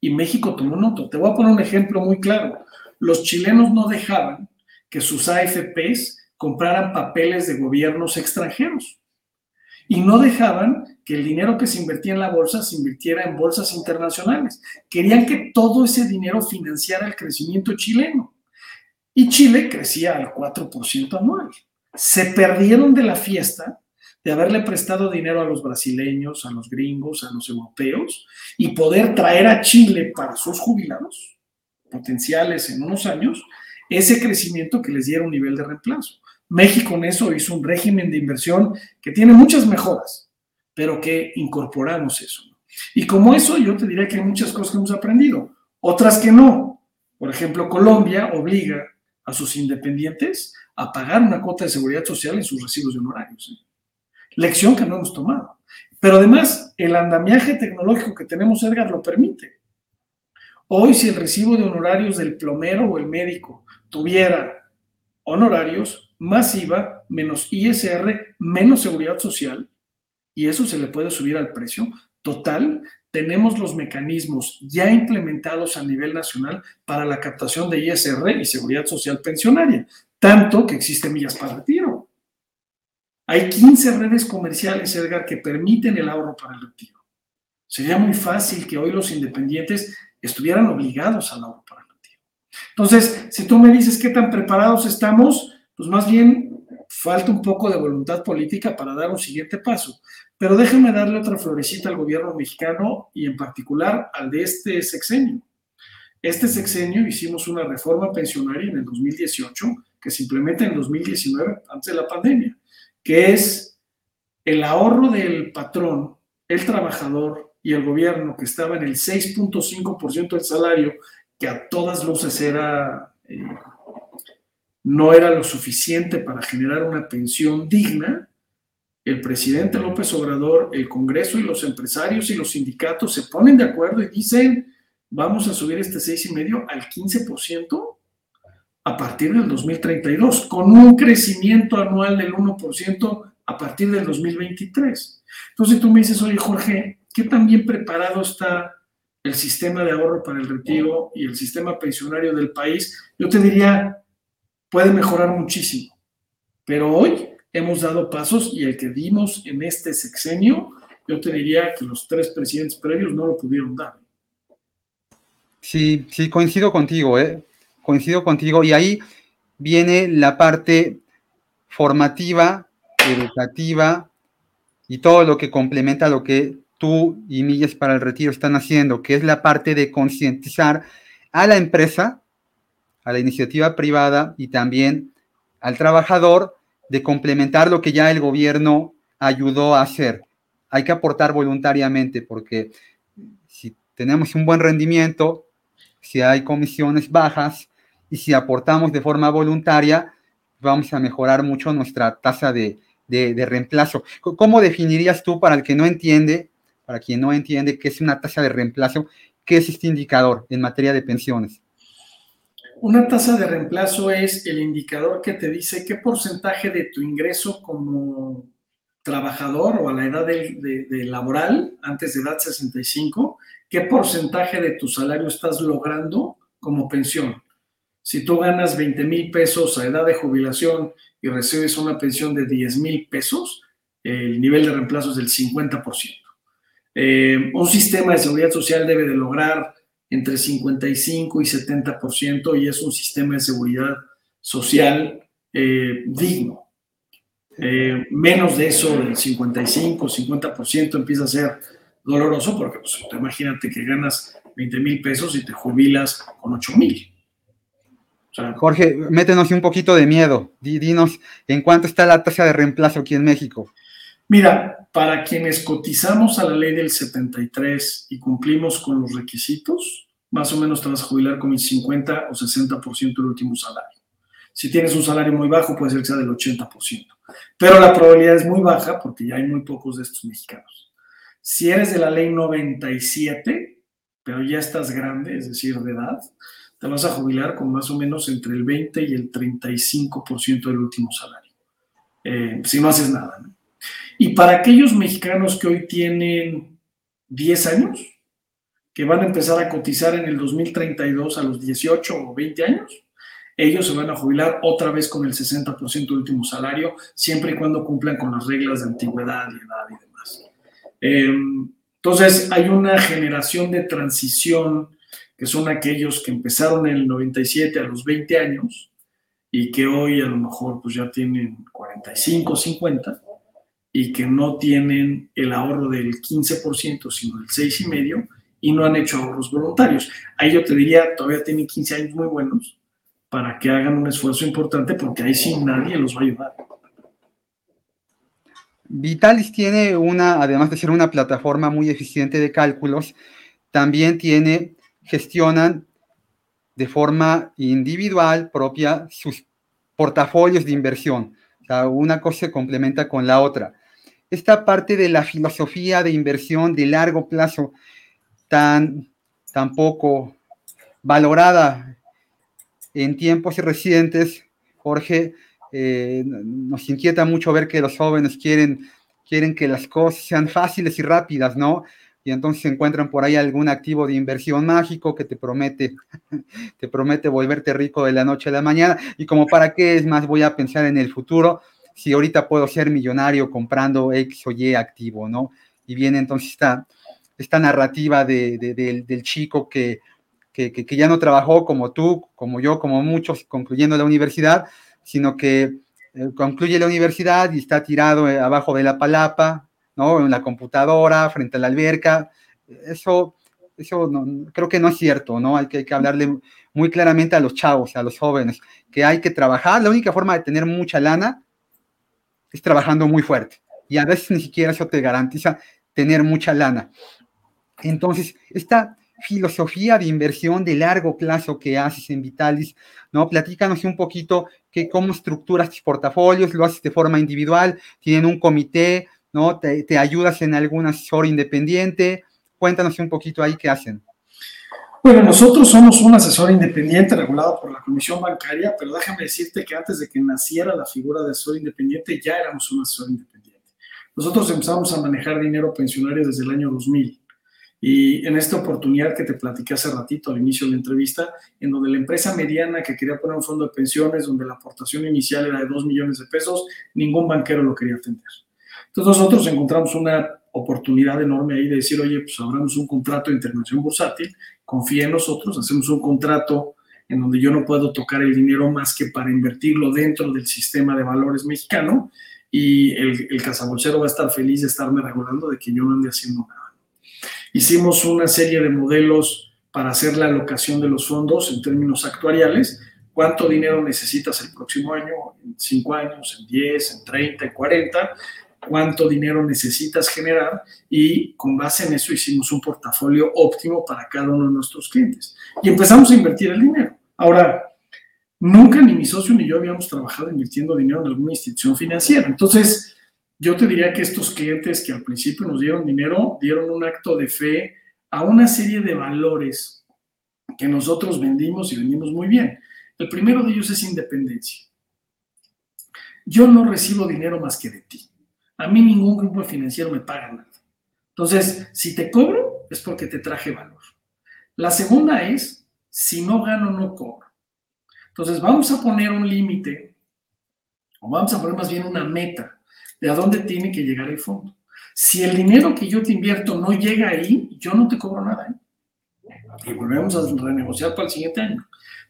Y México tomó nota. Te voy a poner un ejemplo muy claro los chilenos no dejaban que sus AFPs compraran papeles de gobiernos extranjeros y no dejaban que el dinero que se invertía en la bolsa se invirtiera en bolsas internacionales. Querían que todo ese dinero financiara el crecimiento chileno. Y Chile crecía al 4% anual. Se perdieron de la fiesta de haberle prestado dinero a los brasileños, a los gringos, a los europeos y poder traer a Chile para sus jubilados potenciales en unos años, ese crecimiento que les diera un nivel de reemplazo. México en eso hizo un régimen de inversión que tiene muchas mejoras, pero que incorporamos eso. Y como eso, yo te diría que hay muchas cosas que hemos aprendido, otras que no. Por ejemplo, Colombia obliga a sus independientes a pagar una cuota de seguridad social en sus recibos de honorarios. ¿eh? Lección que no hemos tomado. Pero además, el andamiaje tecnológico que tenemos, Edgar, lo permite. Hoy, si el recibo de honorarios del plomero o el médico tuviera honorarios, más IVA, menos ISR, menos seguridad social, y eso se le puede subir al precio total, tenemos los mecanismos ya implementados a nivel nacional para la captación de ISR y seguridad social pensionaria, tanto que existe millas para retiro. Hay 15 redes comerciales, Edgar, que permiten el ahorro para el retiro. Sería muy fácil que hoy los independientes estuvieran obligados para el retiro. Entonces, si tú me dices qué tan preparados estamos, pues más bien falta un poco de voluntad política para dar un siguiente paso. Pero déjame darle otra florecita al gobierno mexicano y en particular al de este sexenio. Este sexenio hicimos una reforma pensionaria en el 2018 que se implementa en el 2019, antes de la pandemia, que es el ahorro del patrón, el trabajador, y el gobierno, que estaba en el 6.5% del salario, que a todas luces era, eh, no era lo suficiente para generar una pensión digna, el presidente López Obrador, el Congreso y los empresarios y los sindicatos se ponen de acuerdo y dicen, vamos a subir este 6,5 al 15% a partir del 2032, con un crecimiento anual del 1% a partir del 2023. Entonces tú me dices, oye Jorge, ¿qué tan bien preparado está el sistema de ahorro para el retiro y el sistema pensionario del país? Yo te diría, puede mejorar muchísimo, pero hoy hemos dado pasos y el que dimos en este sexenio, yo te diría que los tres presidentes previos no lo pudieron dar. Sí, sí, coincido contigo, ¿eh? coincido contigo. Y ahí viene la parte formativa, educativa y todo lo que complementa lo que tú y Millas para el Retiro están haciendo, que es la parte de concientizar a la empresa, a la iniciativa privada y también al trabajador de complementar lo que ya el gobierno ayudó a hacer. Hay que aportar voluntariamente porque si tenemos un buen rendimiento, si hay comisiones bajas y si aportamos de forma voluntaria, vamos a mejorar mucho nuestra tasa de, reemplazo. ¿Cómo definirías tú para el que no entiende, para quien no entiende qué es una tasa de reemplazo, qué es este indicador en materia de pensiones? Una tasa de reemplazo es el indicador que te dice qué porcentaje de tu ingreso como trabajador o a la edad de, laboral, antes de edad 65, qué porcentaje de tu salario estás logrando como pensión. Si tú ganas 20 mil pesos a edad de jubilación y recibes una pensión de 10 mil pesos, el nivel de reemplazo es del 50%. Eh, un sistema de seguridad social debe de lograr entre 55 y 70% y es un sistema de seguridad social eh, digno. Eh, menos de eso, del 55, 50% empieza a ser doloroso porque pues, imagínate que ganas 20 mil pesos y te jubilas con 8 mil. Jorge, métenos un poquito de miedo. Dinos, ¿en cuánto está la tasa de reemplazo aquí en México? Mira, para quienes cotizamos a la ley del 73 y cumplimos con los requisitos, más o menos te vas a jubilar con el 50 o 60% del último salario. Si tienes un salario muy bajo, puede ser que sea del 80%. Pero la probabilidad es muy baja porque ya hay muy pocos de estos mexicanos. Si eres de la ley 97, pero ya estás grande, es decir, de edad, te vas a jubilar con más o menos entre el 20 y el 35% del último salario. Eh, si no haces nada. ¿no? Y para aquellos mexicanos que hoy tienen 10 años, que van a empezar a cotizar en el 2032 a los 18 o 20 años, ellos se van a jubilar otra vez con el 60% del último salario, siempre y cuando cumplan con las reglas de antigüedad y edad y demás. Em, entonces, hay una generación de transición que son aquellos que empezaron en el 97 a los 20 años y que hoy a lo mejor pues ya tienen 45, 50 y que no tienen el ahorro del 15%, sino del 6,5% y no han hecho ahorros voluntarios. Ahí yo te diría, todavía tienen 15 años muy buenos para que hagan un esfuerzo importante porque ahí sí nadie los va a ayudar. Vitalis tiene una, además de ser una plataforma muy eficiente de cálculos, también tiene, gestionan de forma individual propia sus portafolios de inversión. O sea, una cosa se complementa con la otra esta parte de la filosofía de inversión de largo plazo tan, poco valorada en tiempos recientes, Jorge, eh, nos inquieta mucho ver que los jóvenes quieren, quieren que las cosas sean fáciles y rápidas, ¿no? Y entonces encuentran por ahí algún activo de inversión mágico que te promete, te promete volverte rico de la noche a la mañana. Y como para qué es más, voy a pensar en el futuro si ahorita puedo ser millonario comprando X o Y activo, ¿no? Y viene entonces esta, esta narrativa del chico que, que, ya no trabajó como tú, como yo, como muchos, concluyendo la universidad, sino que eh, concluye la universidad y está tirado eh, abajo de la palapa, ¿no? En la computadora, frente a la alberca. Eso, eso no, creo que no es cierto, ¿no? Hay que, hay que hablarle muy claramente a los chavos, a los jóvenes, que hay que trabajar. La única forma de tener mucha lana es trabajando muy fuerte. Y a veces ni siquiera eso te garantiza tener mucha lana. Entonces, esta filosofía de inversión de largo plazo que haces en Vitalis, ¿no? Platícanos un poquito que, cómo estructuras tus portafolios, lo haces de forma individual, tienen un comité, ¿no? Te, te ayudas en algún asesor independiente. Cuéntanos un poquito ahí qué hacen. Bueno, nosotros somos un asesor independiente regulado por la Comisión Bancaria, pero déjame decirte que antes de que naciera la figura de asesor independiente, ya éramos un asesor independiente. Nosotros empezamos a manejar dinero pensionario desde el año 2000. Y en esta oportunidad que te platiqué hace ratito al inicio de la entrevista, en donde la empresa mediana que quería poner un fondo de pensiones, donde la aportación inicial era de 2 millones de pesos, ningún banquero lo quería atender. Entonces nosotros encontramos una oportunidad enorme ahí de decir, oye, pues abramos un contrato de intervención bursátil, confía en nosotros, hacemos un contrato en donde yo no puedo tocar el dinero más que para invertirlo dentro del sistema de valores mexicano y el, el cazabolsero va a estar feliz de estarme regulando de que yo no ande haciendo nada. Hicimos una serie de modelos para hacer la alocación de los fondos en términos actuariales. ¿Cuánto dinero necesitas el próximo año? En 5 años, en 10, en 30, en 40. ¿Cuánto dinero necesitas generar? Y con base en eso hicimos un portafolio óptimo para cada uno de nuestros clientes. Y empezamos a invertir el dinero. Ahora, nunca ni mi socio ni yo habíamos trabajado invirtiendo dinero en alguna institución financiera. Entonces, yo te diría que estos clientes que al principio nos dieron dinero, dieron un acto de fe a una serie de valores que nosotros vendimos y vendimos muy bien. El primero de ellos es independencia. Yo no recibo dinero más que de ti. A mí ningún grupo financiero me paga nada. Entonces, si te cobro, es porque te traje valor. La segunda es, si no gano, no cobro. Entonces, vamos a poner un límite, o vamos a poner más bien una meta de a dónde tiene que llegar el fondo. Si el dinero que yo te invierto no llega ahí, yo no te cobro nada. ¿eh? Y volvemos a renegociar para el siguiente año.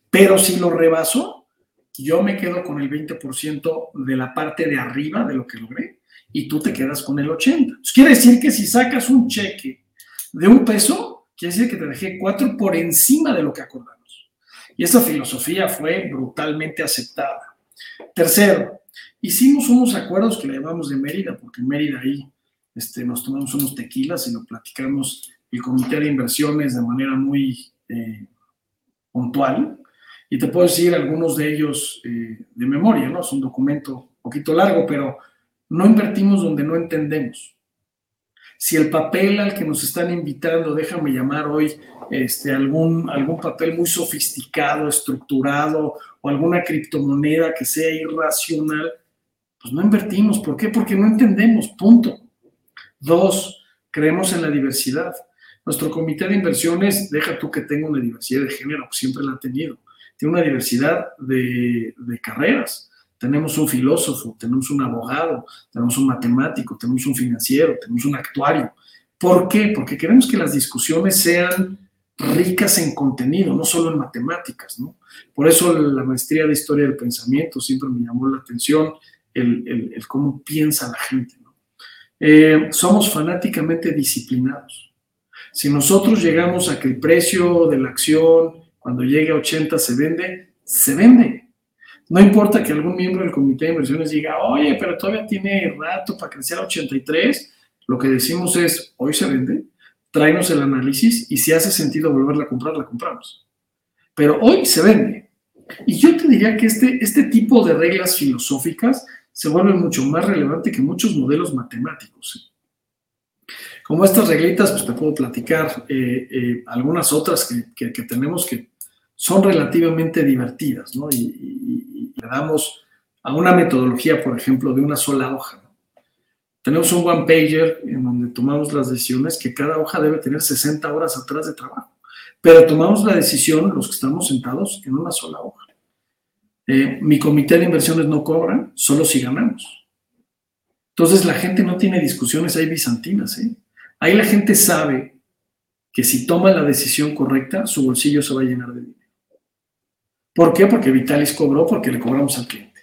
Pero si lo rebaso, yo me quedo con el 20% de la parte de arriba de lo que logré y tú te quedas con el 80%. quiere decir que si sacas un cheque de un peso, quiere decir que te dejé cuatro por encima de lo que acordamos. Y esa filosofía fue brutalmente aceptada. Tercero, Hicimos unos acuerdos que le llamamos de Mérida, porque en Mérida ahí este, nos tomamos unos tequilas y lo platicamos el comité de inversiones de manera muy eh, puntual. Y te puedo decir algunos de ellos eh, de memoria, ¿no? Es un documento un poquito largo, pero no invertimos donde no entendemos. Si el papel al que nos están invitando, déjame llamar hoy, este, algún, algún papel muy sofisticado, estructurado, o alguna criptomoneda que sea irracional, pues no invertimos. ¿Por qué? Porque no entendemos, punto. Dos, creemos en la diversidad. Nuestro comité de inversiones, deja tú que tenga una diversidad de género, siempre la ha tenido. Tiene una diversidad de carreras. Tenemos un filósofo, tenemos un abogado, tenemos un matemático, tenemos un financiero, tenemos un actuario. ¿Por qué? Porque queremos que las discusiones sean ricas en contenido, no solo en matemáticas, ¿no? Por eso la maestría de historia del pensamiento siempre me llamó la atención, el, cómo piensa la gente. Eh, somos fanáticamente disciplinados. Si nosotros llegamos a que el precio de la acción cuando llegue a 80 se vende, se vende. No importa que algún miembro del comité de inversiones diga, oye, pero todavía tiene rato para crecer a 83. Lo que decimos es, hoy se vende, tráenos el análisis y si hace sentido volverla a comprar, la compramos. Pero hoy se vende. Y yo te diría que este, este tipo de reglas filosóficas se vuelve mucho más relevante que muchos modelos matemáticos. Como estas reglitas, pues te puedo platicar eh, eh, algunas otras que, tenemos que son relativamente divertidas, ¿no? Y, le damos a una metodología, por ejemplo, de una sola hoja. Tenemos un one pager en donde tomamos las decisiones que cada hoja debe tener 60 horas atrás de trabajo, pero tomamos la decisión los que estamos sentados en una sola hoja. Eh, mi comité de inversiones no cobra, solo si ganamos. Entonces la gente no tiene discusiones ahí bizantinas. ¿eh? Ahí la gente sabe que si toma la decisión correcta, su bolsillo se va a llenar de dinero. ¿Por qué? Porque Vitalis cobró, porque le cobramos al cliente.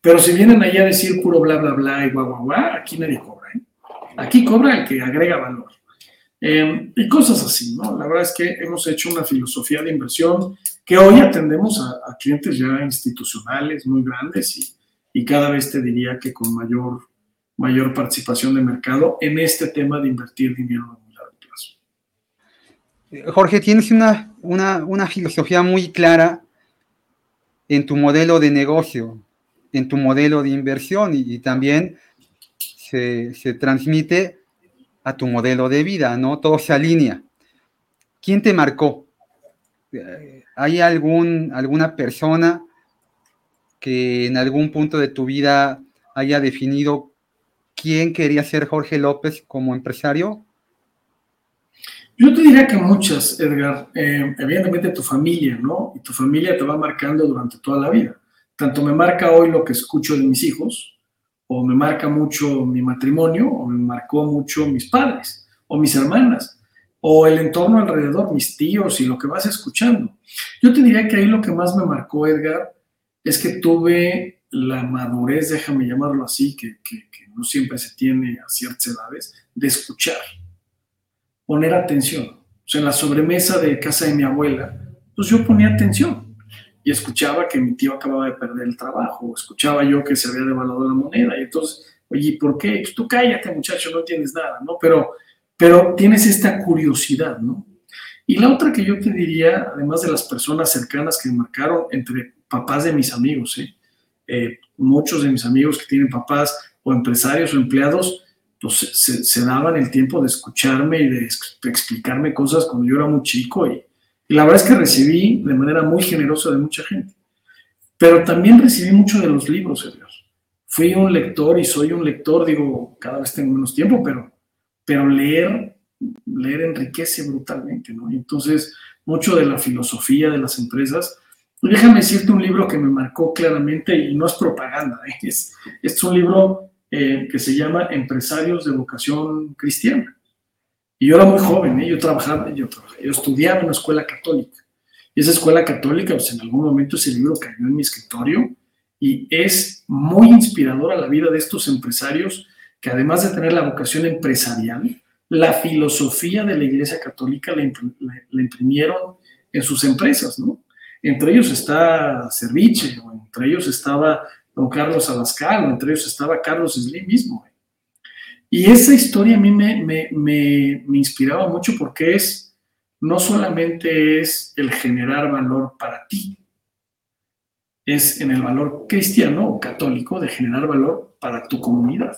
Pero si vienen allá a decir puro bla, bla, bla y guau, guau, aquí nadie cobra. ¿eh? Aquí cobra el que agrega valor. Em, y cosas así, ¿no? La verdad es que hemos hecho una filosofía de inversión que hoy atendemos a, clientes ya institucionales muy grandes y, cada vez te diría que con mayor, mayor participación de mercado en este tema de invertir dinero a muy largo plazo. Jorge, tienes una, una, filosofía muy clara en tu modelo de negocio, en tu modelo de inversión y, también se, se, transmite a tu modelo de vida, ¿no? Todo se alinea. ¿Quién te marcó? ¿Hay algún, alguna persona que en algún punto de tu vida haya definido quién quería ser Jorge López como empresario? Yo te diría que muchas, Edgar. Eh, evidentemente tu familia, ¿no? Y tu familia te va marcando durante toda la vida. Tanto me marca hoy lo que escucho de mis hijos, o me marca mucho mi matrimonio, o me marcó mucho mis padres, o mis hermanas, o el entorno alrededor, mis tíos y lo que vas escuchando. Yo te diría que ahí lo que más me marcó, Edgar, es que tuve la madurez, déjame llamarlo así, que, que, que no siempre se tiene a ciertas edades, de escuchar poner atención. O sea, en la sobremesa de casa de mi abuela, pues yo ponía atención y escuchaba que mi tío acababa de perder el trabajo, escuchaba yo que se había devaluado la moneda y entonces, oye, ¿por qué? Pues tú cállate, muchacho, no tienes nada, ¿no? Pero, pero tienes esta curiosidad, ¿no? Y la otra que yo te diría, además de las personas cercanas que me marcaron entre papás de mis amigos, ¿eh? Eh, muchos de mis amigos que tienen papás o empresarios o empleados, pues se, daban el tiempo de escucharme y de explicarme cosas cuando yo era muy chico y, la verdad es que recibí de manera muy generosa de mucha gente. Pero también recibí mucho de los libros, Edgar. Fui un lector y soy un lector, digo, cada vez tengo menos tiempo, pero, pero leer, leer enriquece brutalmente, ¿no? Y entonces, mucho de la filosofía de las empresas, déjame decirte un libro que me marcó claramente y no es propaganda, ¿eh? es, es un libro eh, que se llama Empresarios de Vocación Cristiana. Y yo era muy joven, ¿eh? yo, trabajaba, yo yo estudiaba en una escuela católica. Y esa escuela católica, pues en algún momento ese libro cayó en mi escritorio y es muy inspiradora la vida de estos empresarios que además de tener la vocación empresarial, la filosofía de la Iglesia Católica la, imprimieron en sus empresas, ¿no? Entre ellos está Serviche, o entre ellos estaba don Carlos Abascal, entre ellos estaba Carlos Slim mismo. Y esa historia a mí me, inspiraba mucho porque es, no solamente es el generar valor para ti, es en el valor cristiano o católico de generar valor para tu comunidad.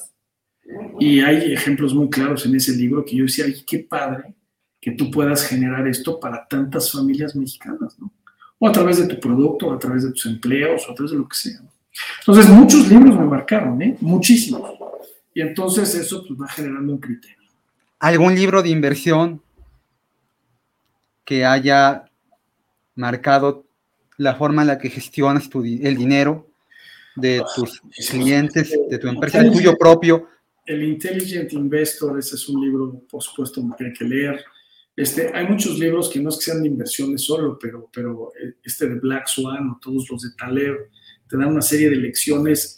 Y hay ejemplos muy claros en ese libro que yo decía, ay, qué padre que tú puedas generar esto para tantas familias mexicanas, ¿no? O a través de tu producto, o a través de tus empleos, o a través de lo que sea. ¿no? Entonces, muchos libros me marcaron, ¿eh? Muchísimos. Y entonces eso pues, va generando un criterio. ¿Algún libro de inversión que haya marcado la forma en la que gestionas el dinero de tus clientes, de tu empresa, el tuyo propio? El Intelligent Investor, ese es un libro, por supuesto, que hay que leer. Este, hay muchos libros que no es que sean de inversiones solo, pero, pero eh, este de Black Swan o todos los de Taleb, te dan una serie de lecciones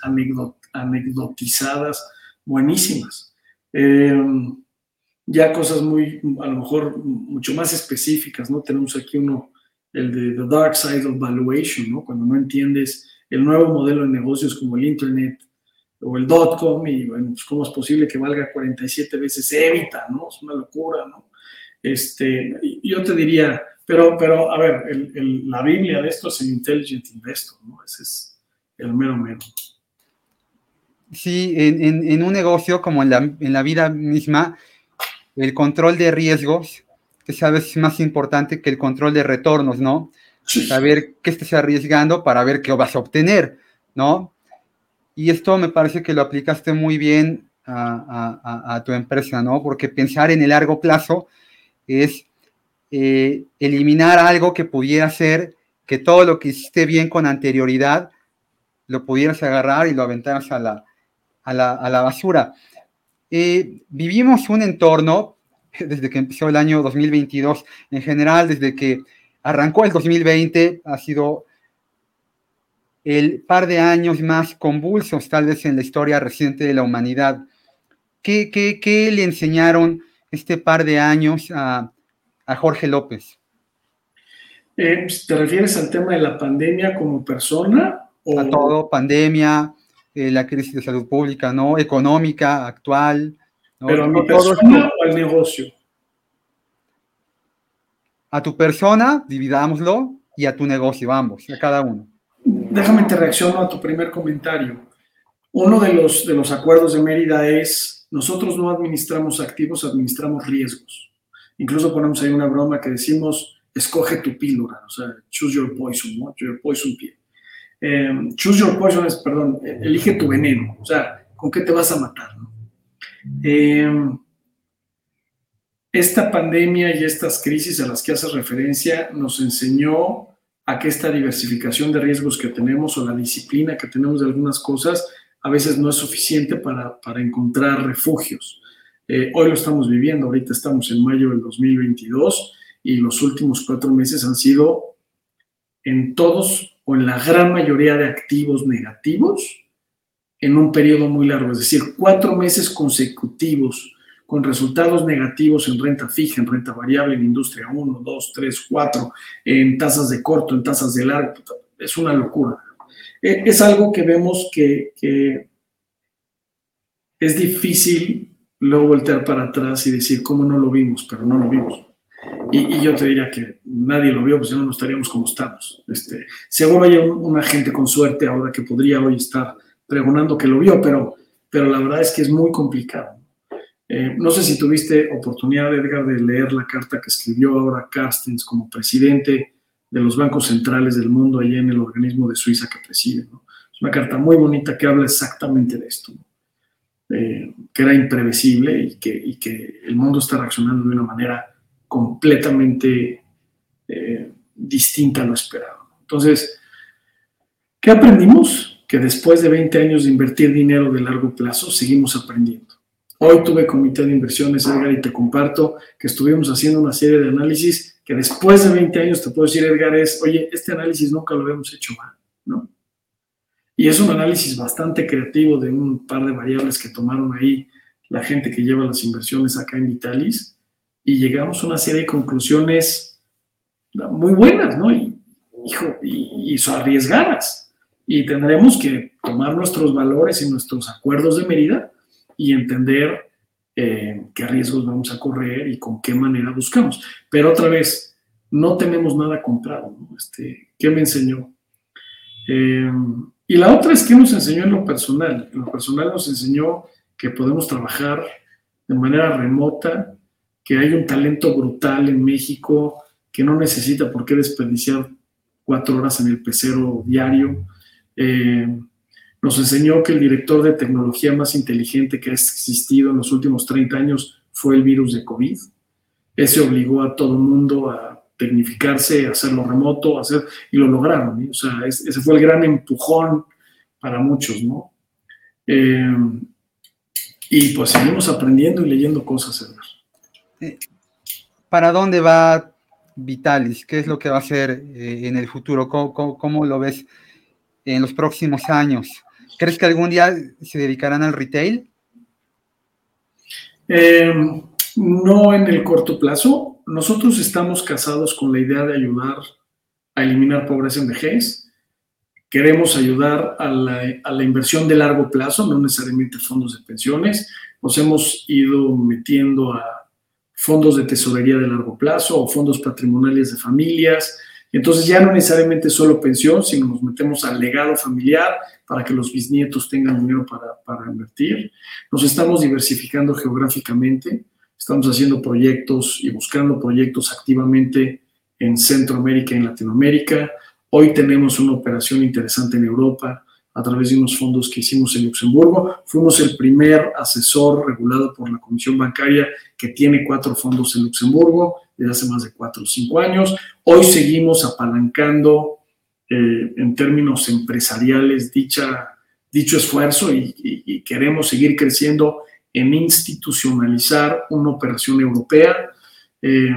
anecdotizadas buenísimas. Eh, ya cosas muy, a lo mejor mucho más específicas, ¿no? Tenemos aquí uno, el de The Dark Side of Valuation, ¿no? Cuando no entiendes el nuevo modelo de negocios como el Internet o el dot-com y, bueno, pues cómo es posible que valga 47 veces Evita, ¿no? Es una locura, ¿no? Este, yo te diría, pero, pero a ver, la Biblia de esto es el Intelligent Investor, ¿no? Ese es el mero mero. Sí, en, un negocio como en la, vida misma, el control de riesgos que sabes es más importante que el control de retornos, ¿no? Saber qué estás arriesgando para ver qué vas a obtener, ¿no? Y esto me parece que lo aplicaste muy bien a, tu empresa, ¿no? Porque pensar en el largo plazo es eh, eliminar algo que pudiera ser que todo lo que hiciste bien con anterioridad lo pudieras agarrar y lo aventaras a la, a la, basura. Eh, vivimos un entorno, desde que empezó el año 2022, en general, desde que arrancó el 2020, ha sido el par de años más convulsos tal vez en la historia reciente de la humanidad. ¿Qué, qué, le enseñaron este par de años a, Jorge López? Eh, ¿Te refieres al tema de la pandemia como persona a todo, pandemia, eh, la crisis de salud pública, ¿no? Económica, actual. ¿no? Pero a mi persona o al negocio. a tu persona, dividámoslo, y a tu negocio, ambos, a cada uno. Déjame te reacciono a tu primer comentario. Uno de los, de los acuerdos de Mérida es, nosotros no administramos activos, administramos riesgos. Incluso ponemos ahí una broma que decimos, escoge tu píldora, o sea, choose your poison, ¿no? Your poison pill. Em, choose your poison es, perdón, elige tu veneno, o sea, ¿con qué te vas a matar? ¿no? Em, esta pandemia y estas crisis a las que haces referencia nos enseñó a que esta diversificación de riesgos que tenemos o la disciplina que tenemos de algunas cosas a veces no es suficiente para, encontrar refugios. Eh, hoy lo estamos viviendo, ahorita estamos en mayo del 2022 y los últimos cuatro meses han sido en todos o en la gran mayoría de activos negativos en un periodo muy largo, es decir, cuatro meses consecutivos con resultados negativos en renta fija, en renta variable, en industria 1, 2, 3, 4, en tasas de corto, en tasas de largo. Es una locura. E, es algo que vemos que, es difícil luego voltear para atrás y decir cómo no lo vimos, pero no lo vimos. Y, yo te diría que nadie lo vio, pues no, no estaríamos como estamos. Este, seguro hay una gente con suerte ahora que podría hoy estar pregonando que lo vio, pero, pero la verdad es que es muy complicado. Eh, no sé si tuviste oportunidad, Edgar, de leer la carta que escribió ahora Carstens como presidente de los bancos centrales del mundo allá en el organismo de Suiza que preside. Es una carta muy bonita que habla exactamente de esto, eh, que era imprevisible y que, que, el mundo está reaccionando de una manera completamente eh, distinta a lo esperado. Entonces, ¿qué aprendimos? Que después de 20 años de invertir dinero de largo plazo, seguimos aprendiendo Hoy tuve comité de inversiones, Edgar, y te comparto que estuvimos haciendo una serie de análisis que después de 20 años te puedo decir, Edgar, es, oye, este análisis nunca lo habíamos hecho mal, ¿no? Y es un análisis bastante creativo de un par de variables que tomaron ahí la gente que lleva las inversiones acá en Vitalis y llegamos a una serie de conclusiones muy buenas, ¿no? Y, hijo, y, y arriesgadas. Y tendremos que tomar nuestros valores y nuestros acuerdos de medida y entender eh, qué riesgos vamos a correr y con qué manera buscamos. Pero otra vez, no tenemos nada comprado. Este, ¿Qué me enseñó? Eh, y la otra es que nos enseñó en lo personal. En lo personal nos enseñó que podemos trabajar de manera remota, que hay un talento brutal en México que no necesita por qué desperdiciar cuatro horas en el pecero diario. Eh, nos enseñó que el director de tecnología más inteligente que ha existido en los últimos 30 años fue el virus de COVID. Ese obligó a todo el mundo a tecnificarse, a hacerlo remoto, a hacer, y lo lograron. O sea, ese fue el gran empujón para muchos, ¿no? Eh, y pues seguimos aprendiendo y leyendo cosas. Eh, ¿Para dónde va Vitalis? ¿Qué es lo que va a hacer eh, en el futuro? cómo, lo ves en los próximos años? ¿Crees que algún día se dedicarán al retail? Em, no en el corto plazo. Nosotros estamos casados con la idea de ayudar a eliminar pobreza en vejez. Queremos ayudar a la, inversión de largo plazo, no necesariamente fondos de pensiones. Nos hemos ido metiendo a fondos de tesorería de largo plazo o fondos patrimoniales de familias, entonces ya no necesariamente solo pensión, sino nos metemos al legado familiar para que los bisnietos tengan dinero para, para invertir. Nos estamos diversificando geográficamente, estamos haciendo proyectos y buscando proyectos activamente en Centroamérica y en Latinoamérica. Hoy tenemos una operación interesante en Europa a través de unos fondos que hicimos en Luxemburgo. Fuimos el primer asesor regulado por la Comisión Bancaria que tiene cuatro fondos en Luxemburgo desde hace más de cuatro o cinco años. Hoy seguimos apalancando eh, en términos empresariales dicha, dicho esfuerzo y, queremos seguir creciendo en institucionalizar una operación europea. Eh,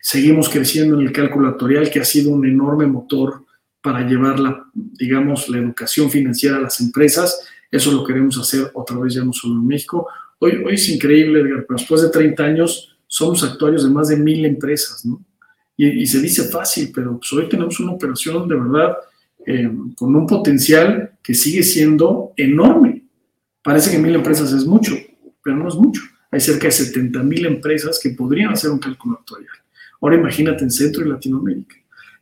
seguimos creciendo en el cálculo actuarial, que ha sido un enorme motor para llevar la, digamos, la educación financiera a las empresas. Eso lo queremos hacer otra vez ya no solo en México. Hoy, hoy es increíble, Edgar, pero después de 30 años somos actuarios de más de mil empresas, ¿no? Y, se dice fácil, pero pues hoy tenemos una operación de verdad eh, con un potencial que sigue siendo enorme. Parece que mil empresas es mucho, pero no es mucho. Hay cerca de 70 mil empresas que podrían hacer un cálculo actuarial. Ahora imagínate en Centro y Latinoamérica.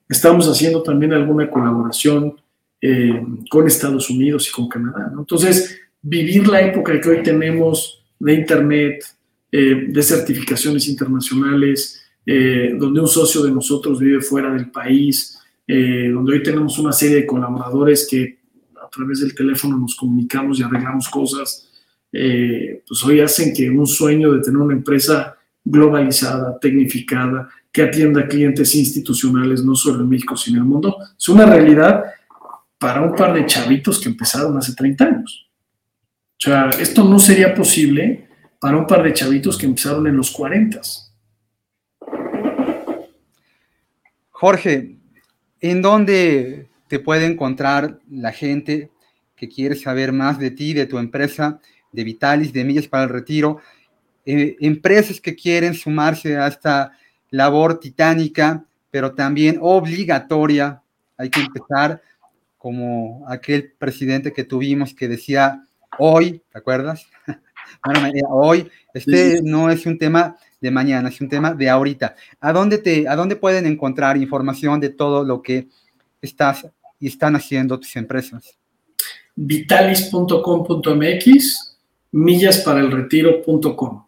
Estamos haciendo también alguna colaboración eh, con Estados Unidos y con Canadá. Entonces, vivir la época que hoy tenemos de Internet, eh, de certificaciones internacionales, eh, donde un socio de nosotros vive fuera del país, donde hoy tenemos una serie de colaboradores que a través del teléfono nos comunicamos y arreglamos cosas, pues hoy hacen que un sueño de tener una empresa globalizada, tecnificada, que atienda clientes institucionales, no solo en México, sino en el mundo, es una realidad para un par de chavitos que empezaron hace 30 años. O sea, esto no sería posible para un par de chavitos que empezaron en los 40. Jorge, ¿en dónde te puede encontrar la gente que quiere saber más de ti, de tu empresa, de Vitalis, de Millas para el Retiro? Eh, empresas que quieren sumarse a esta labor titánica, pero también obligatoria. Hay que empezar como aquel presidente que tuvimos que decía hoy, ¿te acuerdas? bueno, hoy, este no es un tema de mañana, es un tema de ahorita. ¿A dónde, te, ¿A dónde pueden encontrar información de todo lo que estás y están haciendo tus empresas? vitalis.com.mx, millasparalretiro.com.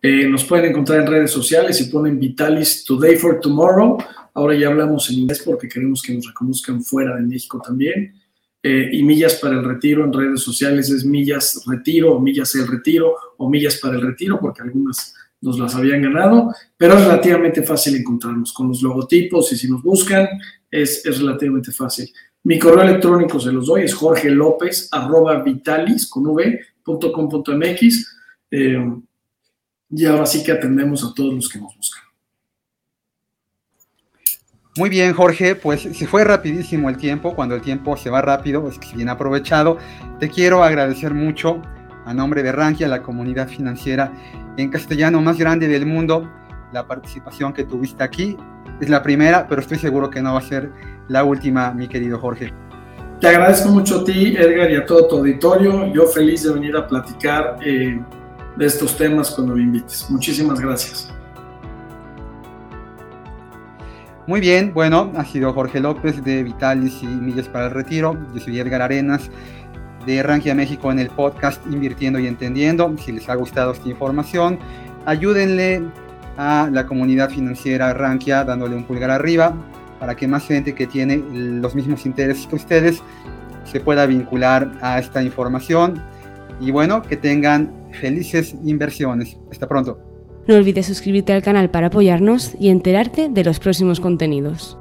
Eh, nos pueden encontrar en redes sociales y ponen Vitalis Today for Tomorrow. Ahora ya hablamos en inglés porque queremos que nos reconozcan fuera de México también. Eh, y Millas para el Retiro en redes sociales es Millas Retiro o Millas el Retiro o Millas para el Retiro porque algunas nos las habían ganado, pero es relativamente fácil encontrarnos con los logotipos y si nos buscan es, es relativamente fácil. Mi correo electrónico se los doy, es jorge lópez arroba vitalis con v.com.mx. Eh, y ahora sí que atendemos a todos los que nos buscan. Muy bien, Jorge, pues se fue rapidísimo el tiempo, cuando el tiempo se va rápido, es bien aprovechado. Te quiero agradecer mucho a nombre de Rankia, la comunidad financiera en castellano más grande del mundo, la participación que tuviste aquí. Es la primera, pero estoy seguro que no va a ser la última, mi querido Jorge. Te agradezco mucho a ti, Edgar, y a todo tu auditorio. Yo feliz de venir a platicar. Eh, de estos temas cuando me invites. Muchísimas gracias. Muy bien, bueno, ha sido Jorge López de Vitalis y Millas para el Retiro. Yo soy Edgar Arenas de Rankia México en el podcast Invirtiendo y Entendiendo. Si les ha gustado esta información, ayúdenle a la comunidad financiera Rankia dándole un pulgar arriba para que más gente que tiene los mismos intereses que ustedes se pueda vincular a esta información. Y bueno, que tengan felices inversiones. Hasta pronto. No olvides suscribirte al canal para apoyarnos y enterarte de los próximos contenidos.